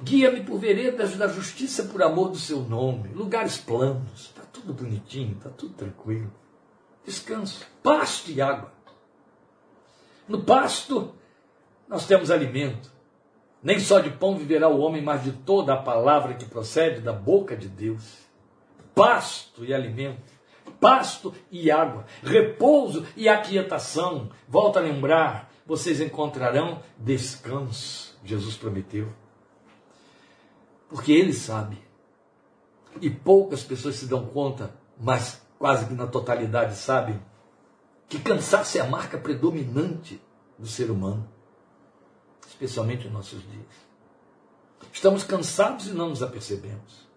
S1: Guia-me por veredas da justiça por amor do seu nome, lugares planos, está tudo bonitinho, está tudo tranquilo. Descanso, pasto e água. No pasto, nós temos alimento. Nem só de pão viverá o homem, mas de toda a palavra que procede da boca de Deus. Pasto e alimento, pasto e água, repouso e aquietação. Volta a lembrar, vocês encontrarão descanso. Jesus prometeu porque ele sabe. E poucas pessoas se dão conta, mas quase que na totalidade sabem, que cansaço é a marca predominante do ser humano, especialmente nos nossos dias. Estamos cansados e não nos apercebemos.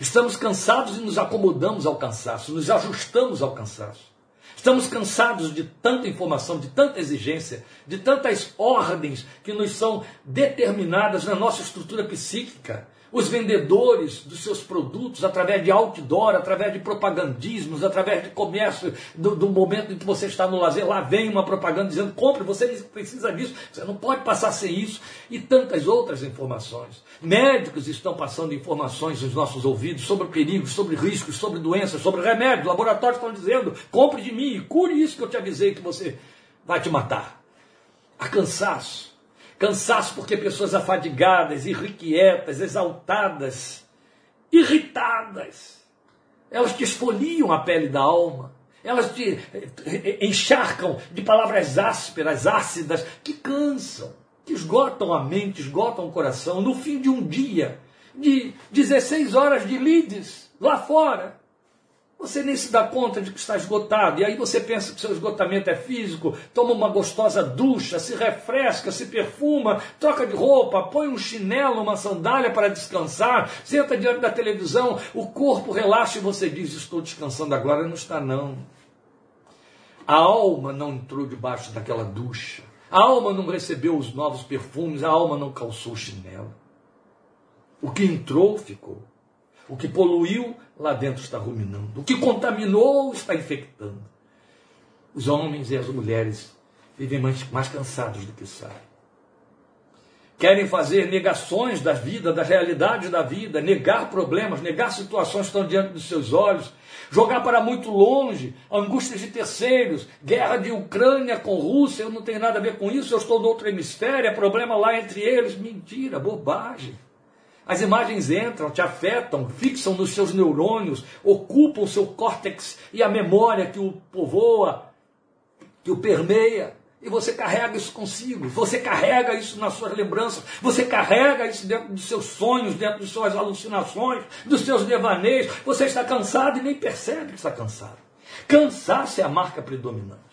S1: Estamos cansados e nos acomodamos ao cansaço, nos ajustamos ao cansaço. Estamos cansados de tanta informação, de tanta exigência, de tantas ordens que nos são determinadas na nossa estrutura psíquica, os vendedores dos seus produtos através de outdoor, através de propagandismos, através de comércio, do, do, momento em que você está no lazer, lá vem uma propaganda dizendo compre, você precisa disso, você não pode passar sem isso, e tantas outras informações. Médicos estão passando informações nos nossos ouvidos sobre perigos, sobre riscos, sobre doenças, sobre remédios, laboratórios estão dizendo compre de mim e cure isso que eu te avisei que você vai te matar. Há cansaço Cansaço porque pessoas afadigadas, irrequietas, exaltadas, irritadas, elas te esfoliam a pele da alma, elas te encharcam de palavras ásperas, ácidas, que cansam, que esgotam a mente, esgotam o coração. No fim de um dia, de 16 horas de lides lá fora, você nem se dá conta de que está esgotado. E aí você pensa que seu esgotamento é físico, toma uma gostosa ducha, se refresca, se perfuma, troca de roupa, põe um chinelo, uma sandália para descansar, senta diante da televisão, o corpo relaxa e você diz: Estou descansando agora. Não está, não. A alma não entrou debaixo daquela ducha. A alma não recebeu os novos perfumes, a alma não calçou o chinelo. O que entrou, ficou. O que poluiu, lá dentro está ruminando. O que contaminou, está infectando. Os homens e as mulheres vivem mais, mais cansados do que sabem. Querem fazer negações da vida, da realidade da vida, negar problemas, negar situações que estão diante dos seus olhos, jogar para muito longe angústias de terceiros, guerra de Ucrânia com Rússia, eu não tenho nada a ver com isso, eu estou no outro hemisfério, é problema lá entre eles. Mentira, bobagem. As imagens entram, te afetam, fixam nos seus neurônios, ocupam o seu córtex e a memória que o povoa, que o permeia. E você carrega isso consigo, você carrega isso nas suas lembranças, você carrega isso dentro dos seus sonhos, dentro de suas alucinações, dos seus devaneios. Você está cansado e nem percebe que está cansado. Cansaço é a marca predominante.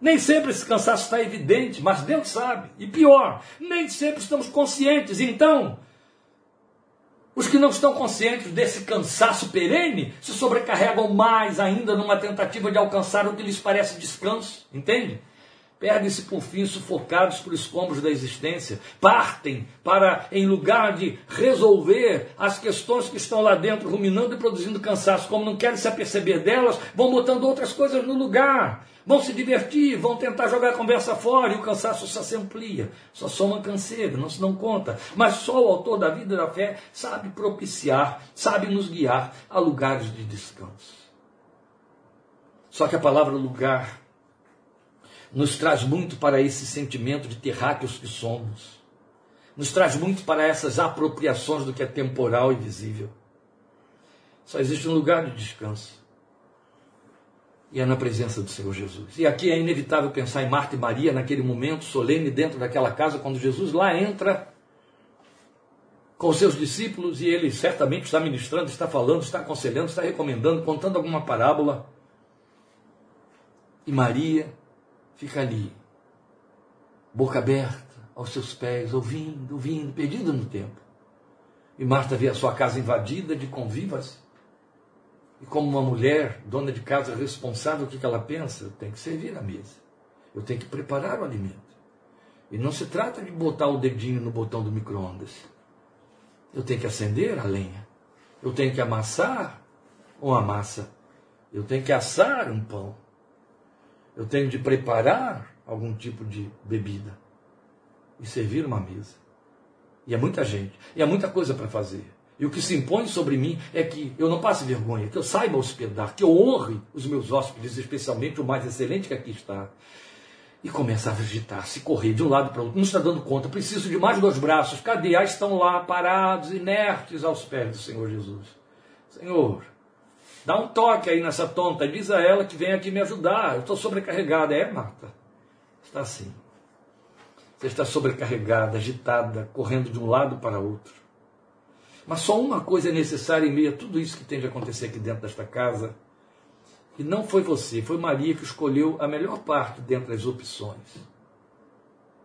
S1: Nem sempre esse cansaço está evidente, mas Deus sabe. E pior, nem sempre estamos conscientes. Então, os que não estão conscientes desse cansaço perene se sobrecarregam mais ainda numa tentativa de alcançar o que lhes parece descanso, entende? Perdem-se por fim sufocados por escombros da existência, partem para, em lugar de resolver as questões que estão lá dentro, ruminando e produzindo cansaço, como não querem se aperceber delas, vão botando outras coisas no lugar, vão se divertir, vão tentar jogar a conversa fora e o cansaço só se amplia, só soma canseiro, não se dão conta. Mas só o autor da vida e da fé sabe propiciar, sabe nos guiar a lugares de descanso. Só que a palavra lugar nos traz muito para esse sentimento de terráqueos que somos. Nos traz muito para essas apropriações do que é temporal e visível. Só existe um lugar de descanso. E é na presença do Senhor Jesus. E aqui é inevitável pensar em Marta e Maria naquele momento solene dentro daquela casa, quando Jesus lá entra com os seus discípulos e ele certamente está ministrando, está falando, está aconselhando, está recomendando, contando alguma parábola. E Maria fica ali, boca aberta, aos seus pés, ouvindo, ouvindo, perdida no tempo. E Marta vê a sua casa invadida de convivas. E como uma mulher, dona de casa responsável, o que ela pensa? Eu tenho que servir a mesa. Eu tenho que preparar o alimento. E não se trata de botar o dedinho no botão do micro-ondas. Eu tenho que acender a lenha. Eu tenho que amassar uma massa. Eu tenho que assar um pão eu tenho de preparar algum tipo de bebida e servir uma mesa. E é muita gente, e é muita coisa para fazer. E o que se impõe sobre mim é que eu não passe vergonha, que eu saiba hospedar, que eu honre os meus hóspedes, especialmente o mais excelente que aqui está. E começa a agitar, se correr de um lado para o outro. Não está dando conta, preciso de mais dois braços. Cadê? Ah, estão lá, parados, inertes aos pés do Senhor Jesus. Senhor, Dá um toque aí nessa tonta, diz a ela que vem aqui me ajudar. Eu estou sobrecarregada. É, Marta? Está assim. Você está sobrecarregada, agitada, correndo de um lado para outro. Mas só uma coisa é necessária em meio a tudo isso que tem de acontecer aqui dentro desta casa. E não foi você, foi Maria que escolheu a melhor parte dentre as opções.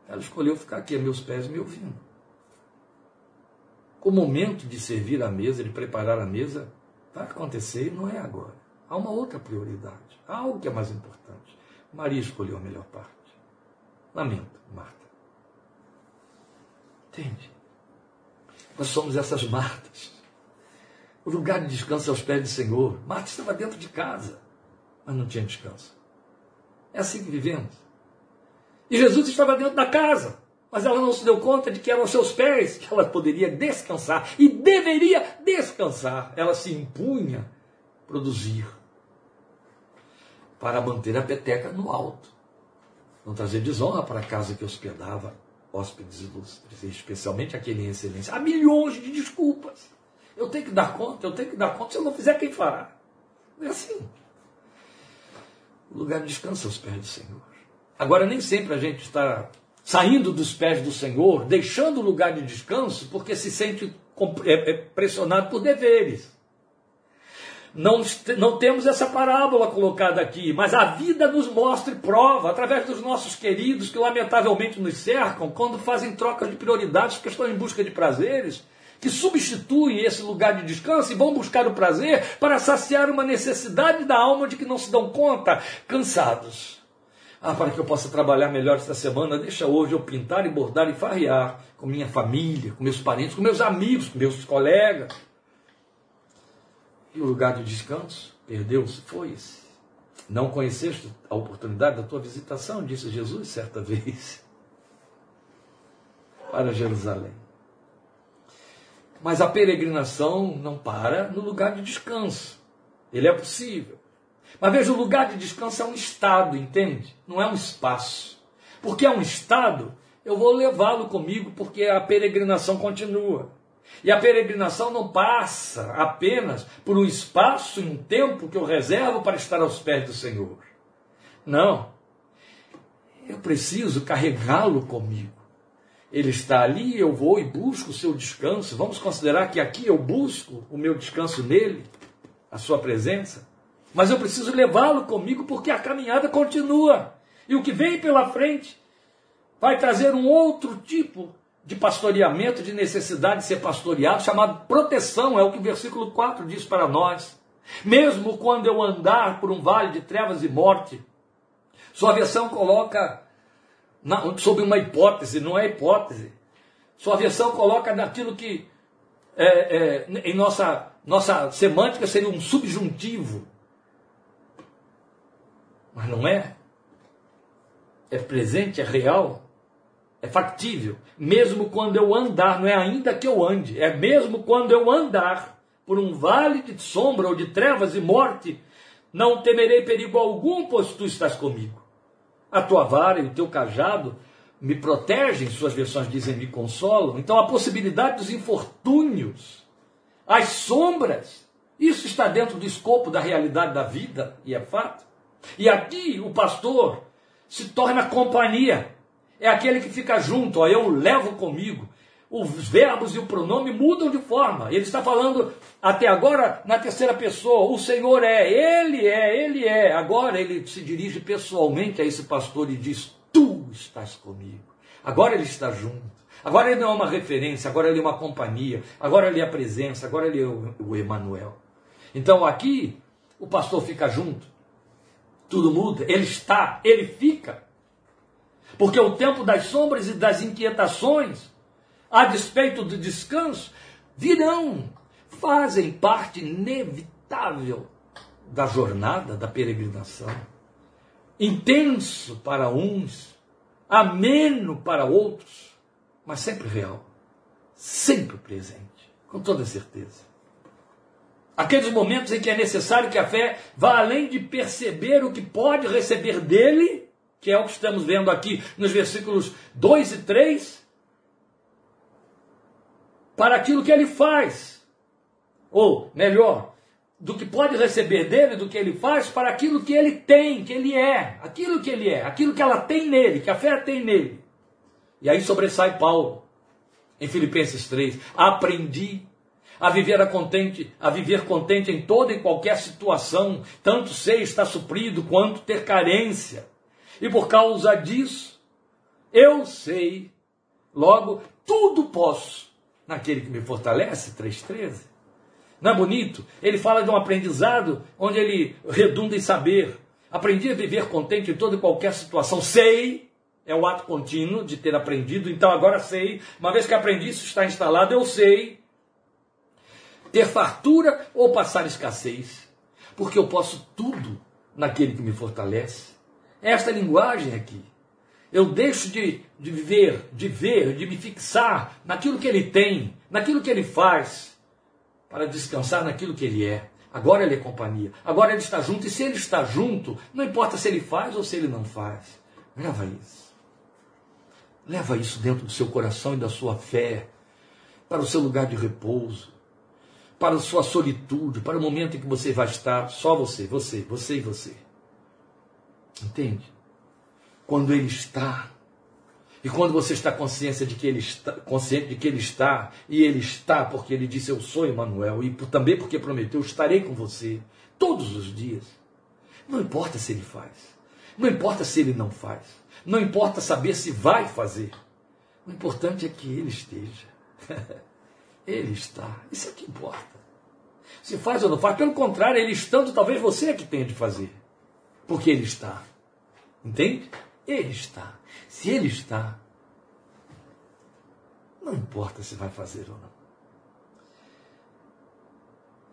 S1: Ela escolheu ficar aqui a meus pés me ouvindo. O momento de servir a mesa, de preparar a mesa, vai acontecer e não é agora. Há uma outra prioridade, há algo que é mais importante. Maria escolheu a melhor parte. Lamento, Marta. Entende? Nós somos essas Martas. O lugar de descanso é aos pés do Senhor. Marta estava dentro de casa, mas não tinha descanso. É assim que vivemos. E Jesus estava dentro da casa, mas ela não se deu conta de que eram seus pés que ela poderia descansar e deveria descansar. Ela se impunha produzir para manter a peteca no alto, não trazer desonra para a casa que hospedava hóspedes ilustres, especialmente aquele em excelência. Há milhões de desculpas. Eu tenho que dar conta, eu tenho que dar conta. Se eu não fizer, quem fará? É assim. O lugar de descanso aos pés do Senhor. Agora, nem sempre a gente está saindo dos pés do Senhor, deixando o lugar de descanso, porque se sente é, é pressionado por deveres. Não, não temos essa parábola colocada aqui, mas a vida nos mostra e prova, através dos nossos queridos que lamentavelmente nos cercam, quando fazem trocas de prioridades, porque estão em busca de prazeres, que substituem esse lugar de descanso e vão buscar o prazer para saciar uma necessidade da alma de que não se dão conta, cansados. Ah, para que eu possa trabalhar melhor esta semana, deixa hoje eu pintar e bordar e farrear com minha família, com meus parentes, com meus amigos, com meus colegas. E o lugar de descanso perdeu-se, foi-se. Não conheceste a oportunidade da tua visitação, disse Jesus certa vez, para Jerusalém. Mas a peregrinação não para no lugar de descanso. Ele é possível. Mas veja, o lugar de descanso é um estado, entende? Não é um espaço. Porque é um estado, eu vou levá-lo comigo, porque a peregrinação continua. E a peregrinação não passa apenas por um espaço e um tempo que eu reservo para estar aos pés do Senhor. Não. Eu preciso carregá-lo comigo. Ele está ali, eu vou e busco o seu descanso. Vamos considerar que aqui eu busco o meu descanso nele, a sua presença. Mas eu preciso levá-lo comigo porque a caminhada continua. E o que vem pela frente vai trazer um outro tipo de pastoreamento, de necessidade de ser pastoreado, chamado proteção, é o que o versículo 4 diz para nós. Mesmo quando eu andar por um vale de trevas e morte, sua versão coloca na, sobre uma hipótese, não é hipótese. Sua versão coloca naquilo que é, é, em nossa, nossa semântica seria um subjuntivo. Mas não é. É presente, é real, é factível. Mesmo quando eu andar, não é ainda que eu ande, é mesmo quando eu andar por um vale de sombra ou de trevas e morte, não temerei perigo algum, pois tu estás comigo. A tua vara e o teu cajado me protegem, suas versões dizem me consolam. Então a possibilidade dos infortúnios, as sombras, isso está dentro do escopo da realidade da vida, e é fato. E aqui o pastor se torna companhia. É aquele que fica junto, ó, eu levo comigo. Os verbos e o pronome mudam de forma. Ele está falando até agora na terceira pessoa. O Senhor é, Ele é, Ele é. Agora ele se dirige pessoalmente a esse pastor e diz: Tu estás comigo. Agora ele está junto. Agora ele não é uma referência, agora ele é uma companhia, agora ele é a presença, agora ele é o, o Emanuel. Então aqui o pastor fica junto, tudo muda, ele está, ele fica. Porque o tempo das sombras e das inquietações, a despeito do descanso, virão, fazem parte inevitável da jornada, da peregrinação. Intenso para uns, ameno para outros, mas sempre real, sempre presente, com toda certeza. Aqueles momentos em que é necessário que a fé vá além de perceber o que pode receber dele, que é o que estamos vendo aqui nos versículos 2 e 3, para aquilo que ele faz. Ou, melhor, do que pode receber dele, do que ele faz, para aquilo que ele tem, que ele é, aquilo que ele é, aquilo que ela tem nele, que a fé tem nele. E aí sobressai Paulo, em Filipenses 3, aprendi a viver a contente, a viver contente em toda e qualquer situação, tanto sei estar suprido quanto ter carência. E por causa disso, eu sei, logo, tudo posso naquele que me fortalece, 3,13. Não é bonito? Ele fala de um aprendizado onde ele redunda em saber. Aprendi a viver contente em toda e qualquer situação. Sei, é o ato contínuo de ter aprendido, então agora sei. Uma vez que aprendi, isso está instalado, eu sei ter fartura ou passar escassez, porque eu posso tudo naquele que me fortalece. É esta linguagem aqui. Eu deixo de, de viver, de ver, de me fixar naquilo que ele tem, naquilo que ele faz, para descansar naquilo que ele é. Agora ele é companhia, agora ele está junto, e se ele está junto, não importa se ele faz ou se ele não faz. Leva isso. Leva isso dentro do seu coração e da sua fé, para o seu lugar de repouso para a sua solitude, para o momento em que você vai estar só você, você, você e você. Entende? Quando ele está, e quando você está consciente de que ele está, consciente de que ele está, e ele está porque ele disse eu sou Emmanuel, e também porque prometeu estarei com você todos os dias. Não importa se ele faz, não importa se ele não faz, não importa saber se vai fazer. O importante é que ele esteja. Ele está. Isso é que importa. Se faz ou não faz, pelo contrário, ele estando, talvez você é que tenha de fazer. Porque ele está. Entende? Ele está. Se ele está, não importa se vai fazer ou não.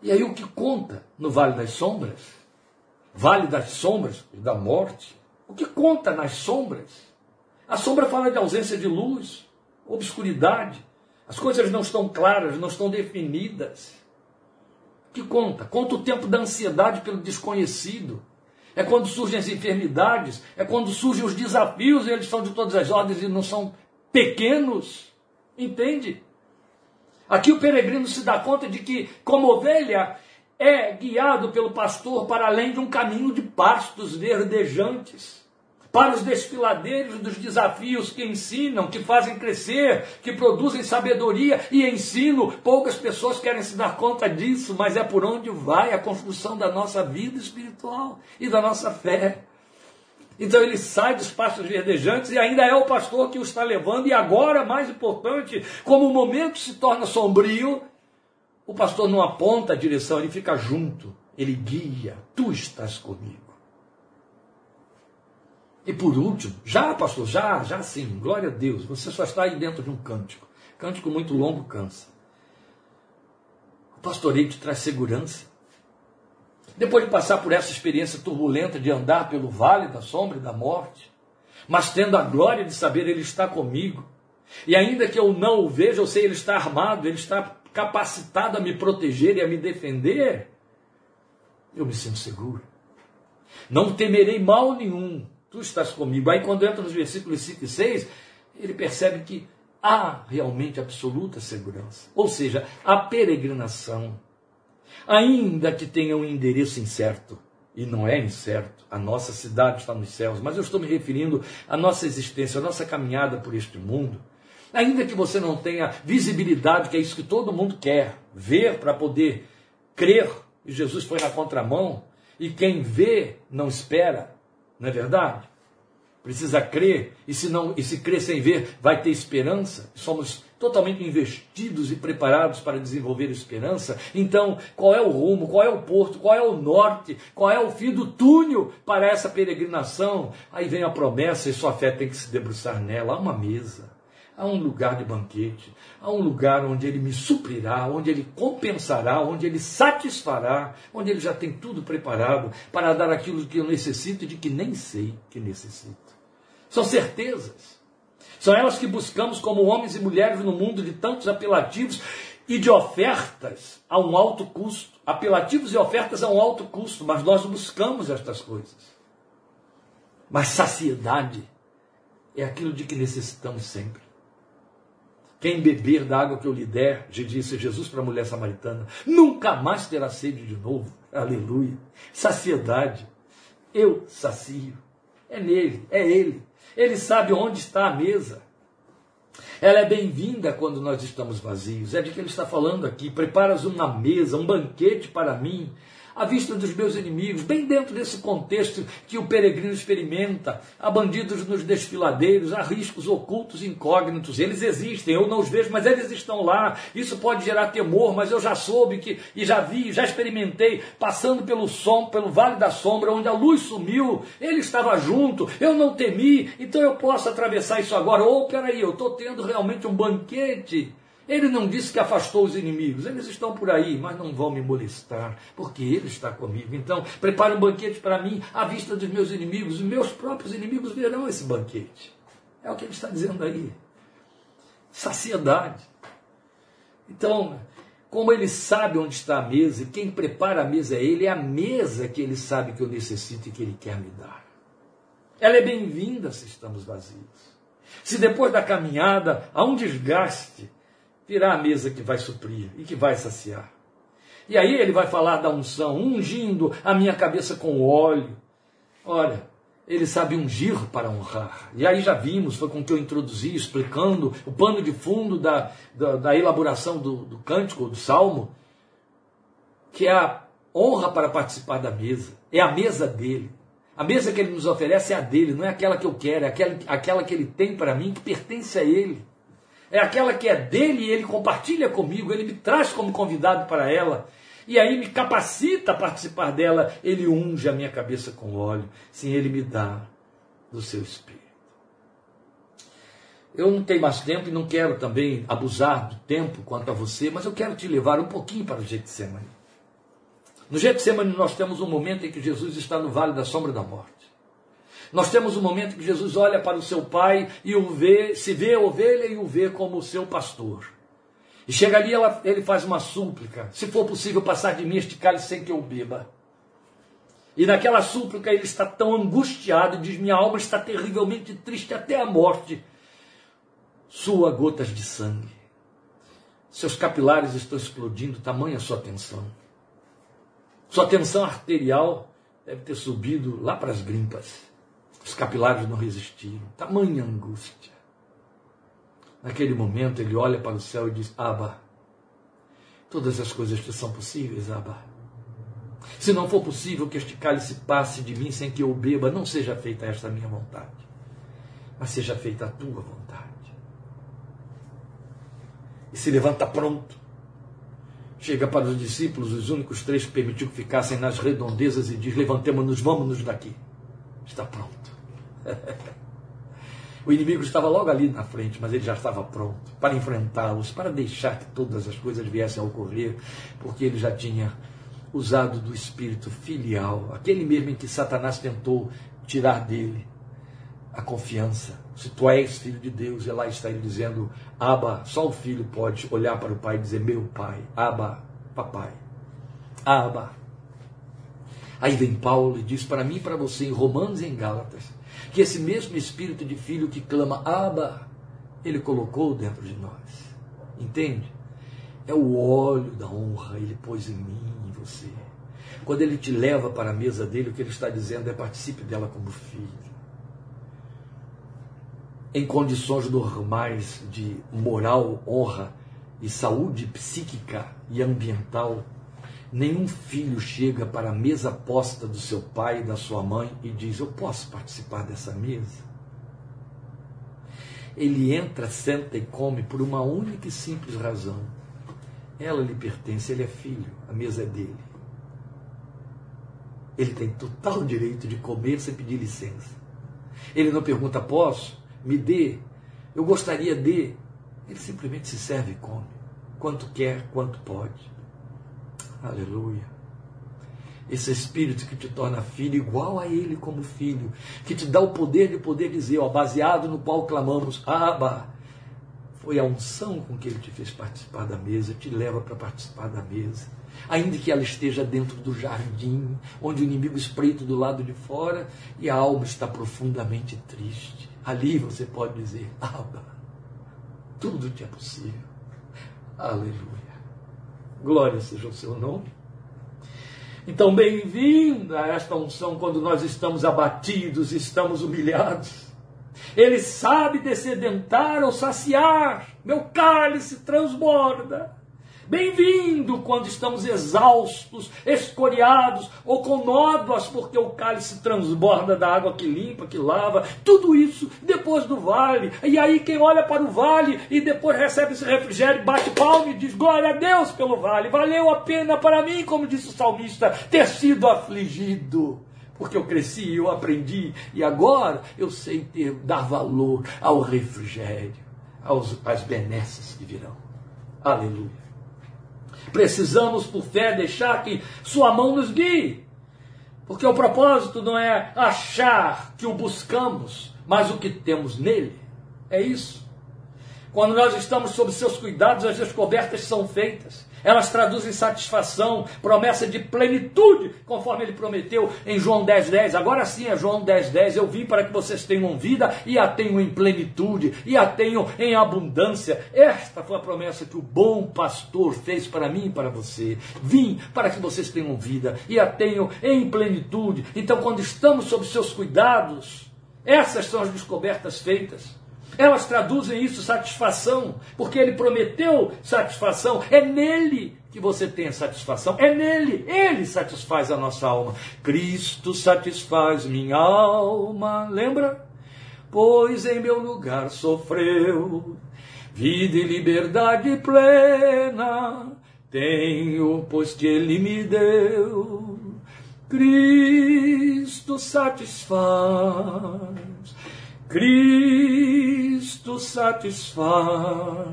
S1: E aí o que conta no Vale das Sombras, Vale das Sombras e da Morte, o que conta nas sombras? A sombra fala de ausência de luz, obscuridade, as coisas não estão claras, não estão definidas. Que conta? Conta o tempo da ansiedade pelo desconhecido. É quando surgem as enfermidades, é quando surgem os desafios, e eles são de todas as ordens e não são pequenos. Entende? Aqui o peregrino se dá conta de que, como ovelha, é guiado pelo pastor para além de um caminho de pastos verdejantes para os desfiladeiros dos desafios que ensinam, que fazem crescer, que produzem sabedoria e ensino. Poucas pessoas querem se dar conta disso, mas é por onde vai a construção da nossa vida espiritual e da nossa fé. Então ele sai dos pastos verdejantes e ainda é o pastor que o está levando, e agora, mais importante, como o momento se torna sombrio, o pastor não aponta a direção, ele fica junto, ele guia, tu estás comigo. E por último, já, pastor, já, já sim, glória a Deus, você só está aí dentro de um cântico. Cântico muito longo cansa. O pastoreio te traz segurança. Depois de passar por essa experiência turbulenta de andar pelo vale da sombra e da morte, mas tendo a glória de saber Ele está comigo, e ainda que eu não o veja, eu sei Ele está armado, Ele está capacitado a me proteger e a me defender, eu me sinto seguro. Não temerei mal nenhum, tu estás comigo. Aí quando entra nos versículos 5 e 6, ele percebe que há realmente absoluta segurança. Ou seja, a peregrinação, ainda que tenha um endereço incerto, e não é incerto, a nossa cidade está nos céus, mas eu estou me referindo à nossa existência, à nossa caminhada por este mundo. Ainda que você não tenha visibilidade, que é isso que todo mundo quer, ver para poder crer, e Jesus foi na contramão, e quem vê não espera, não é verdade? Precisa crer, e se não, e se crer sem ver, vai ter esperança. Somos totalmente investidos e preparados para desenvolver esperança. Então, qual é o rumo, qual é o porto, qual é o norte, qual é o fim do túnel para essa peregrinação? Aí vem a promessa e sua fé tem que se debruçar nela. Há uma mesa a um lugar de banquete, a um lugar onde ele me suprirá, onde ele compensará, onde ele satisfará, onde ele já tem tudo preparado para dar aquilo que eu necessito e de que nem sei que necessito. São certezas. São elas que buscamos como homens e mulheres no mundo de tantos apelativos e de ofertas a um alto custo. Apelativos e ofertas a um alto custo, mas nós buscamos estas coisas. Mas saciedade é aquilo de que necessitamos sempre. Quem beber da água que eu lhe der, disse Jesus para a mulher samaritana, nunca mais terá sede de novo. Aleluia. Saciedade. Eu sacio. É nele, é ele. Ele sabe onde está a mesa. Ela é bem-vinda quando nós estamos vazios. É de que ele está falando aqui. Preparas uma mesa, um banquete para mim à vista dos meus inimigos, bem dentro desse contexto que o peregrino experimenta. Há bandidos nos desfiladeiros, há riscos ocultos, incógnitos. Eles existem, eu não os vejo, mas eles estão lá. Isso pode gerar temor, mas eu já soube que, e já vi, já experimentei, passando pelo som, pelo vale da sombra, onde a luz sumiu, ele estava junto, eu não temi, então eu posso atravessar isso agora. Ou, oh, peraí, eu estou tendo realmente um banquete ele não disse que afastou os inimigos, eles estão por aí, mas não vão me molestar, porque Ele está comigo. Então, prepare um banquete para mim à vista dos meus inimigos, os meus próprios inimigos verão esse banquete. É o que ele está dizendo aí. Saciedade. Então, como ele sabe onde está a mesa, e quem prepara a mesa é ele, é a mesa que ele sabe que eu necessito e que ele quer me dar. Ela é bem-vinda se estamos vazios. Se depois da caminhada há um desgaste, virá a mesa que vai suprir e que vai saciar. E aí ele vai falar da unção, ungindo a minha cabeça com óleo. Olha, ele sabe ungir para honrar. E aí já vimos, foi com que eu introduzi, explicando o pano de fundo da, da, da elaboração do, do cântico, do salmo, que é a honra para participar da mesa. É a mesa dele. A mesa que ele nos oferece é a dele, não é aquela que eu quero, é aquela, aquela que ele tem para mim, que pertence a ele é aquela que é dele e ele compartilha comigo, ele me traz como convidado para ela. E aí me capacita a participar dela, ele unge a minha cabeça com óleo, sim, ele me dá do seu espírito. Eu não tenho mais tempo e não quero também abusar do tempo quanto a você, mas eu quero te levar um pouquinho para o Getsemane. No Getsemane nós temos um momento em que Jesus está no vale da sombra da morte. Nós temos um momento que Jesus olha para o seu pai e o vê, se vê a ovelha e o vê como o seu pastor. E chega ali, ela, ele faz uma súplica: se for possível passar de mim este cálice sem que eu beba. E naquela súplica ele está tão angustiado, diz: Minha alma está terrivelmente triste até a morte. Sua gotas de sangue. Seus capilares estão explodindo, tamanha sua tensão. Sua tensão arterial deve ter subido lá para as grimpas. Os capilares não resistiram. Tamanha angústia. Naquele momento ele olha para o céu e diz: Abba, todas as coisas que são possíveis, Abba. Se não for possível que este cálice passe de mim sem que eu beba, não seja feita esta minha vontade, mas seja feita a tua vontade. E se levanta pronto. Chega para os discípulos, os únicos três que permitiu que ficassem nas redondezas, e diz: Levantemos-nos, vamos-nos daqui. Está pronto. O inimigo estava logo ali na frente, mas ele já estava pronto para enfrentá-los, para deixar que todas as coisas viessem a ocorrer, porque ele já tinha usado do espírito filial, aquele mesmo em que Satanás tentou tirar dele a confiança. Se tu és filho de Deus, e lá está ele dizendo: Aba, só o filho pode olhar para o pai e dizer: Meu pai, Aba, papai, Aba. Aí vem Paulo e diz para mim e para você, em Romanos e em Gálatas, que esse mesmo espírito de filho que clama Abba, ele colocou dentro de nós. Entende? É o óleo da honra, ele pôs em mim, em você. Quando ele te leva para a mesa dele, o que ele está dizendo é participe dela como filho. Em condições normais de moral, honra e saúde psíquica e ambiental, Nenhum filho chega para a mesa posta do seu pai e da sua mãe e diz: Eu posso participar dessa mesa? Ele entra, senta e come por uma única e simples razão. Ela lhe pertence, ele é filho, a mesa é dele. Ele tem total direito de comer sem pedir licença. Ele não pergunta: Posso? Me dê. Eu gostaria de. Ele simplesmente se serve e come. Quanto quer, quanto pode. Aleluia. Esse Espírito que te torna filho igual a Ele como filho, que te dá o poder de poder dizer, ó, baseado no qual clamamos, Abba, foi a unção com que Ele te fez participar da mesa, te leva para participar da mesa. Ainda que ela esteja dentro do jardim, onde o inimigo espreita do lado de fora e a alma está profundamente triste. Ali você pode dizer, Abba, tudo te é possível. Aleluia. Glória seja o seu nome. Então, bem-vindo a esta unção quando nós estamos abatidos, estamos humilhados. Ele sabe descedentar ou saciar. Meu cálice transborda. Bem-vindo quando estamos exaustos, escoriados ou com nódoas, porque o cálice transborda da água que limpa, que lava, tudo isso depois do vale. E aí quem olha para o vale e depois recebe esse refrigério, bate palma e diz: Glória a Deus pelo vale, valeu a pena para mim, como disse o salmista, ter sido afligido porque eu cresci, eu aprendi e agora eu sei ter dar valor ao refrigério, aos, às benesses que virão. Aleluia. Precisamos, por fé, deixar que Sua mão nos guie. Porque o propósito não é achar que o buscamos, mas o que temos nele. É isso. Quando nós estamos sob seus cuidados, as descobertas são feitas. Elas traduzem satisfação, promessa de plenitude, conforme ele prometeu em João 10,10. 10. Agora sim é João 10,10. 10. Eu vim para que vocês tenham vida e a tenham em plenitude, e a tenham em abundância. Esta foi a promessa que o bom pastor fez para mim e para você. Vim para que vocês tenham vida e a tenham em plenitude. Então, quando estamos sob seus cuidados, essas são as descobertas feitas. Elas traduzem isso satisfação, porque ele prometeu satisfação. É nele que você tem satisfação. É nele, ele satisfaz a nossa alma. Cristo satisfaz minha alma. Lembra? Pois em meu lugar sofreu vida e liberdade plena. Tenho, pois que ele me deu. Cristo satisfaz Cristo satisfaz,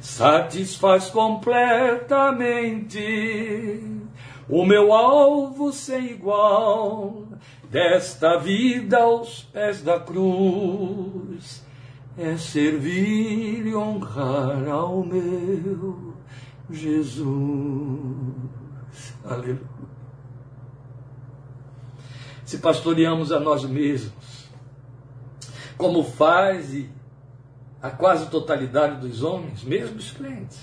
S1: satisfaz completamente o meu alvo sem igual desta vida aos pés da cruz é servir e honrar ao meu Jesus. Aleluia. Se pastoreamos a nós mesmos, como faz a quase totalidade dos homens, mesmo os crentes.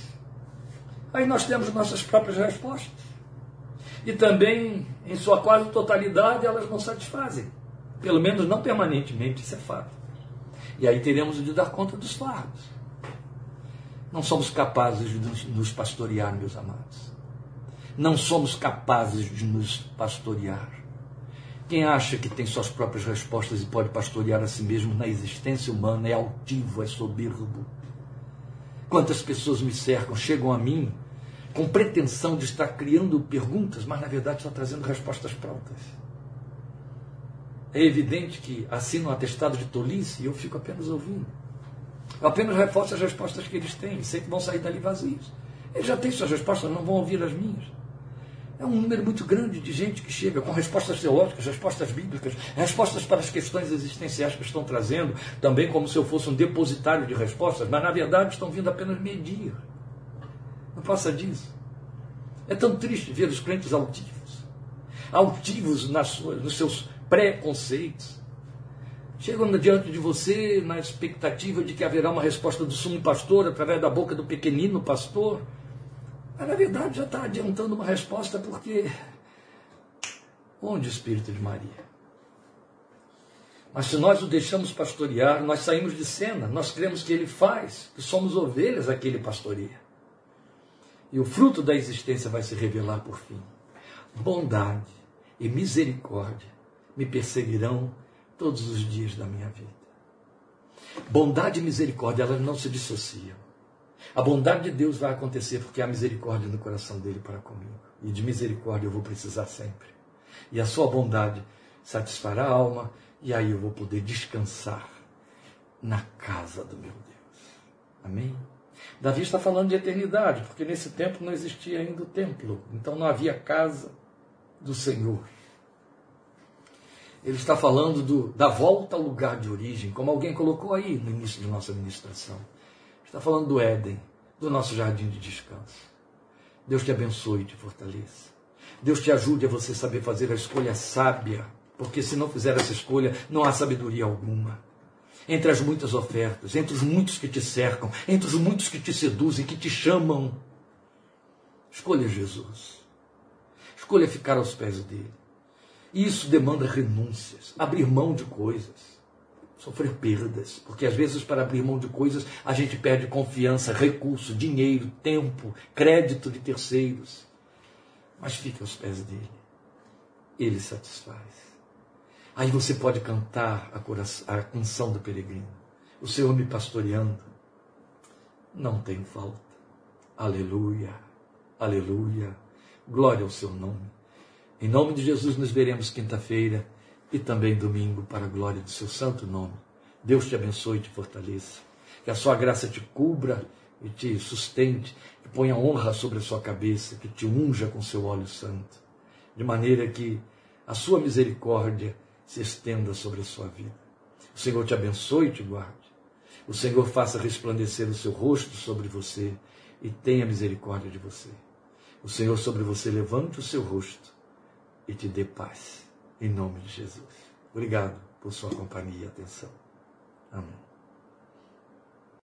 S1: Aí nós temos nossas próprias respostas. E também, em sua quase totalidade, elas não satisfazem. Pelo menos não permanentemente, isso é fato. E aí teremos de dar conta dos fardos. Não somos capazes de nos pastorear, meus amados. Não somos capazes de nos pastorear. Quem acha que tem suas próprias respostas e pode pastorear a si mesmo na existência humana é altivo, é soberbo. Quantas pessoas me cercam, chegam a mim com pretensão de estar criando perguntas, mas na verdade estão trazendo respostas prontas. é evidente que assina um atestado de tolice e eu fico apenas ouvindo. Eu apenas reforço as respostas que eles têm, sei que vão sair dali vazios. Eles já têm suas respostas, não vão ouvir as minhas. É um número muito grande de gente que chega com respostas teológicas, respostas bíblicas, respostas para as questões existenciais que estão trazendo, também como se eu fosse um depositário de respostas, mas na verdade estão vindo apenas medir. Não passa disso. É tão triste ver os crentes altivos, altivos nas suas, nos seus preconceitos. Chegam diante de você na expectativa de que haverá uma resposta do sumo pastor através da boca do pequenino pastor. Mas na verdade já está adiantando uma resposta porque onde o Espírito de Maria? Mas se nós o deixamos pastorear, nós saímos de cena, nós cremos que ele faz, que somos ovelhas a ele pastoreia. E o fruto da existência vai se revelar por fim. Bondade e misericórdia me perseguirão todos os dias da minha vida. Bondade e misericórdia, elas não se dissociam. A bondade de Deus vai acontecer porque há misericórdia no coração dele para comigo. E de misericórdia eu vou precisar sempre. E a sua bondade satisfará a alma, e aí eu vou poder descansar na casa do meu Deus. Amém? Davi está falando de eternidade, porque nesse tempo não existia ainda o templo, então não havia casa do Senhor. Ele está falando do, da volta ao lugar de origem, como alguém colocou aí no início de nossa ministração. Está falando do Éden, do nosso jardim de descanso. Deus te abençoe e te fortaleça. Deus te ajude a você saber fazer a escolha sábia, porque se não fizer essa escolha, não há sabedoria alguma. Entre as muitas ofertas, entre os muitos que te cercam, entre os muitos que te seduzem, que te chamam, escolha Jesus. Escolha ficar aos pés dele. Isso demanda renúncias, abrir mão de coisas, sofrer perdas, porque às vezes para abrir mão de coisas a gente perde confiança, recurso, dinheiro, tempo, crédito de terceiros. Mas fique aos pés dele. Ele satisfaz. Aí você pode cantar a, a canção do peregrino. O Senhor me pastoreando. Não tem falta. Aleluia. Aleluia. Glória ao seu nome. Em nome de Jesus, nos veremos quinta-feira e também domingo, para a glória do seu santo nome. Deus te abençoe e te fortaleça. Que a sua graça te cubra e te sustente, que ponha honra sobre a sua cabeça, que te unja com seu óleo santo, de maneira que a sua misericórdia se estenda sobre a sua vida. O Senhor te abençoe e te guarde. O Senhor faça resplandecer o seu rosto sobre você e tenha misericórdia de você. O Senhor sobre você levante o seu rosto e te dê paz. Em nome de Jesus. Obrigado por sua companhia e atenção. Amém.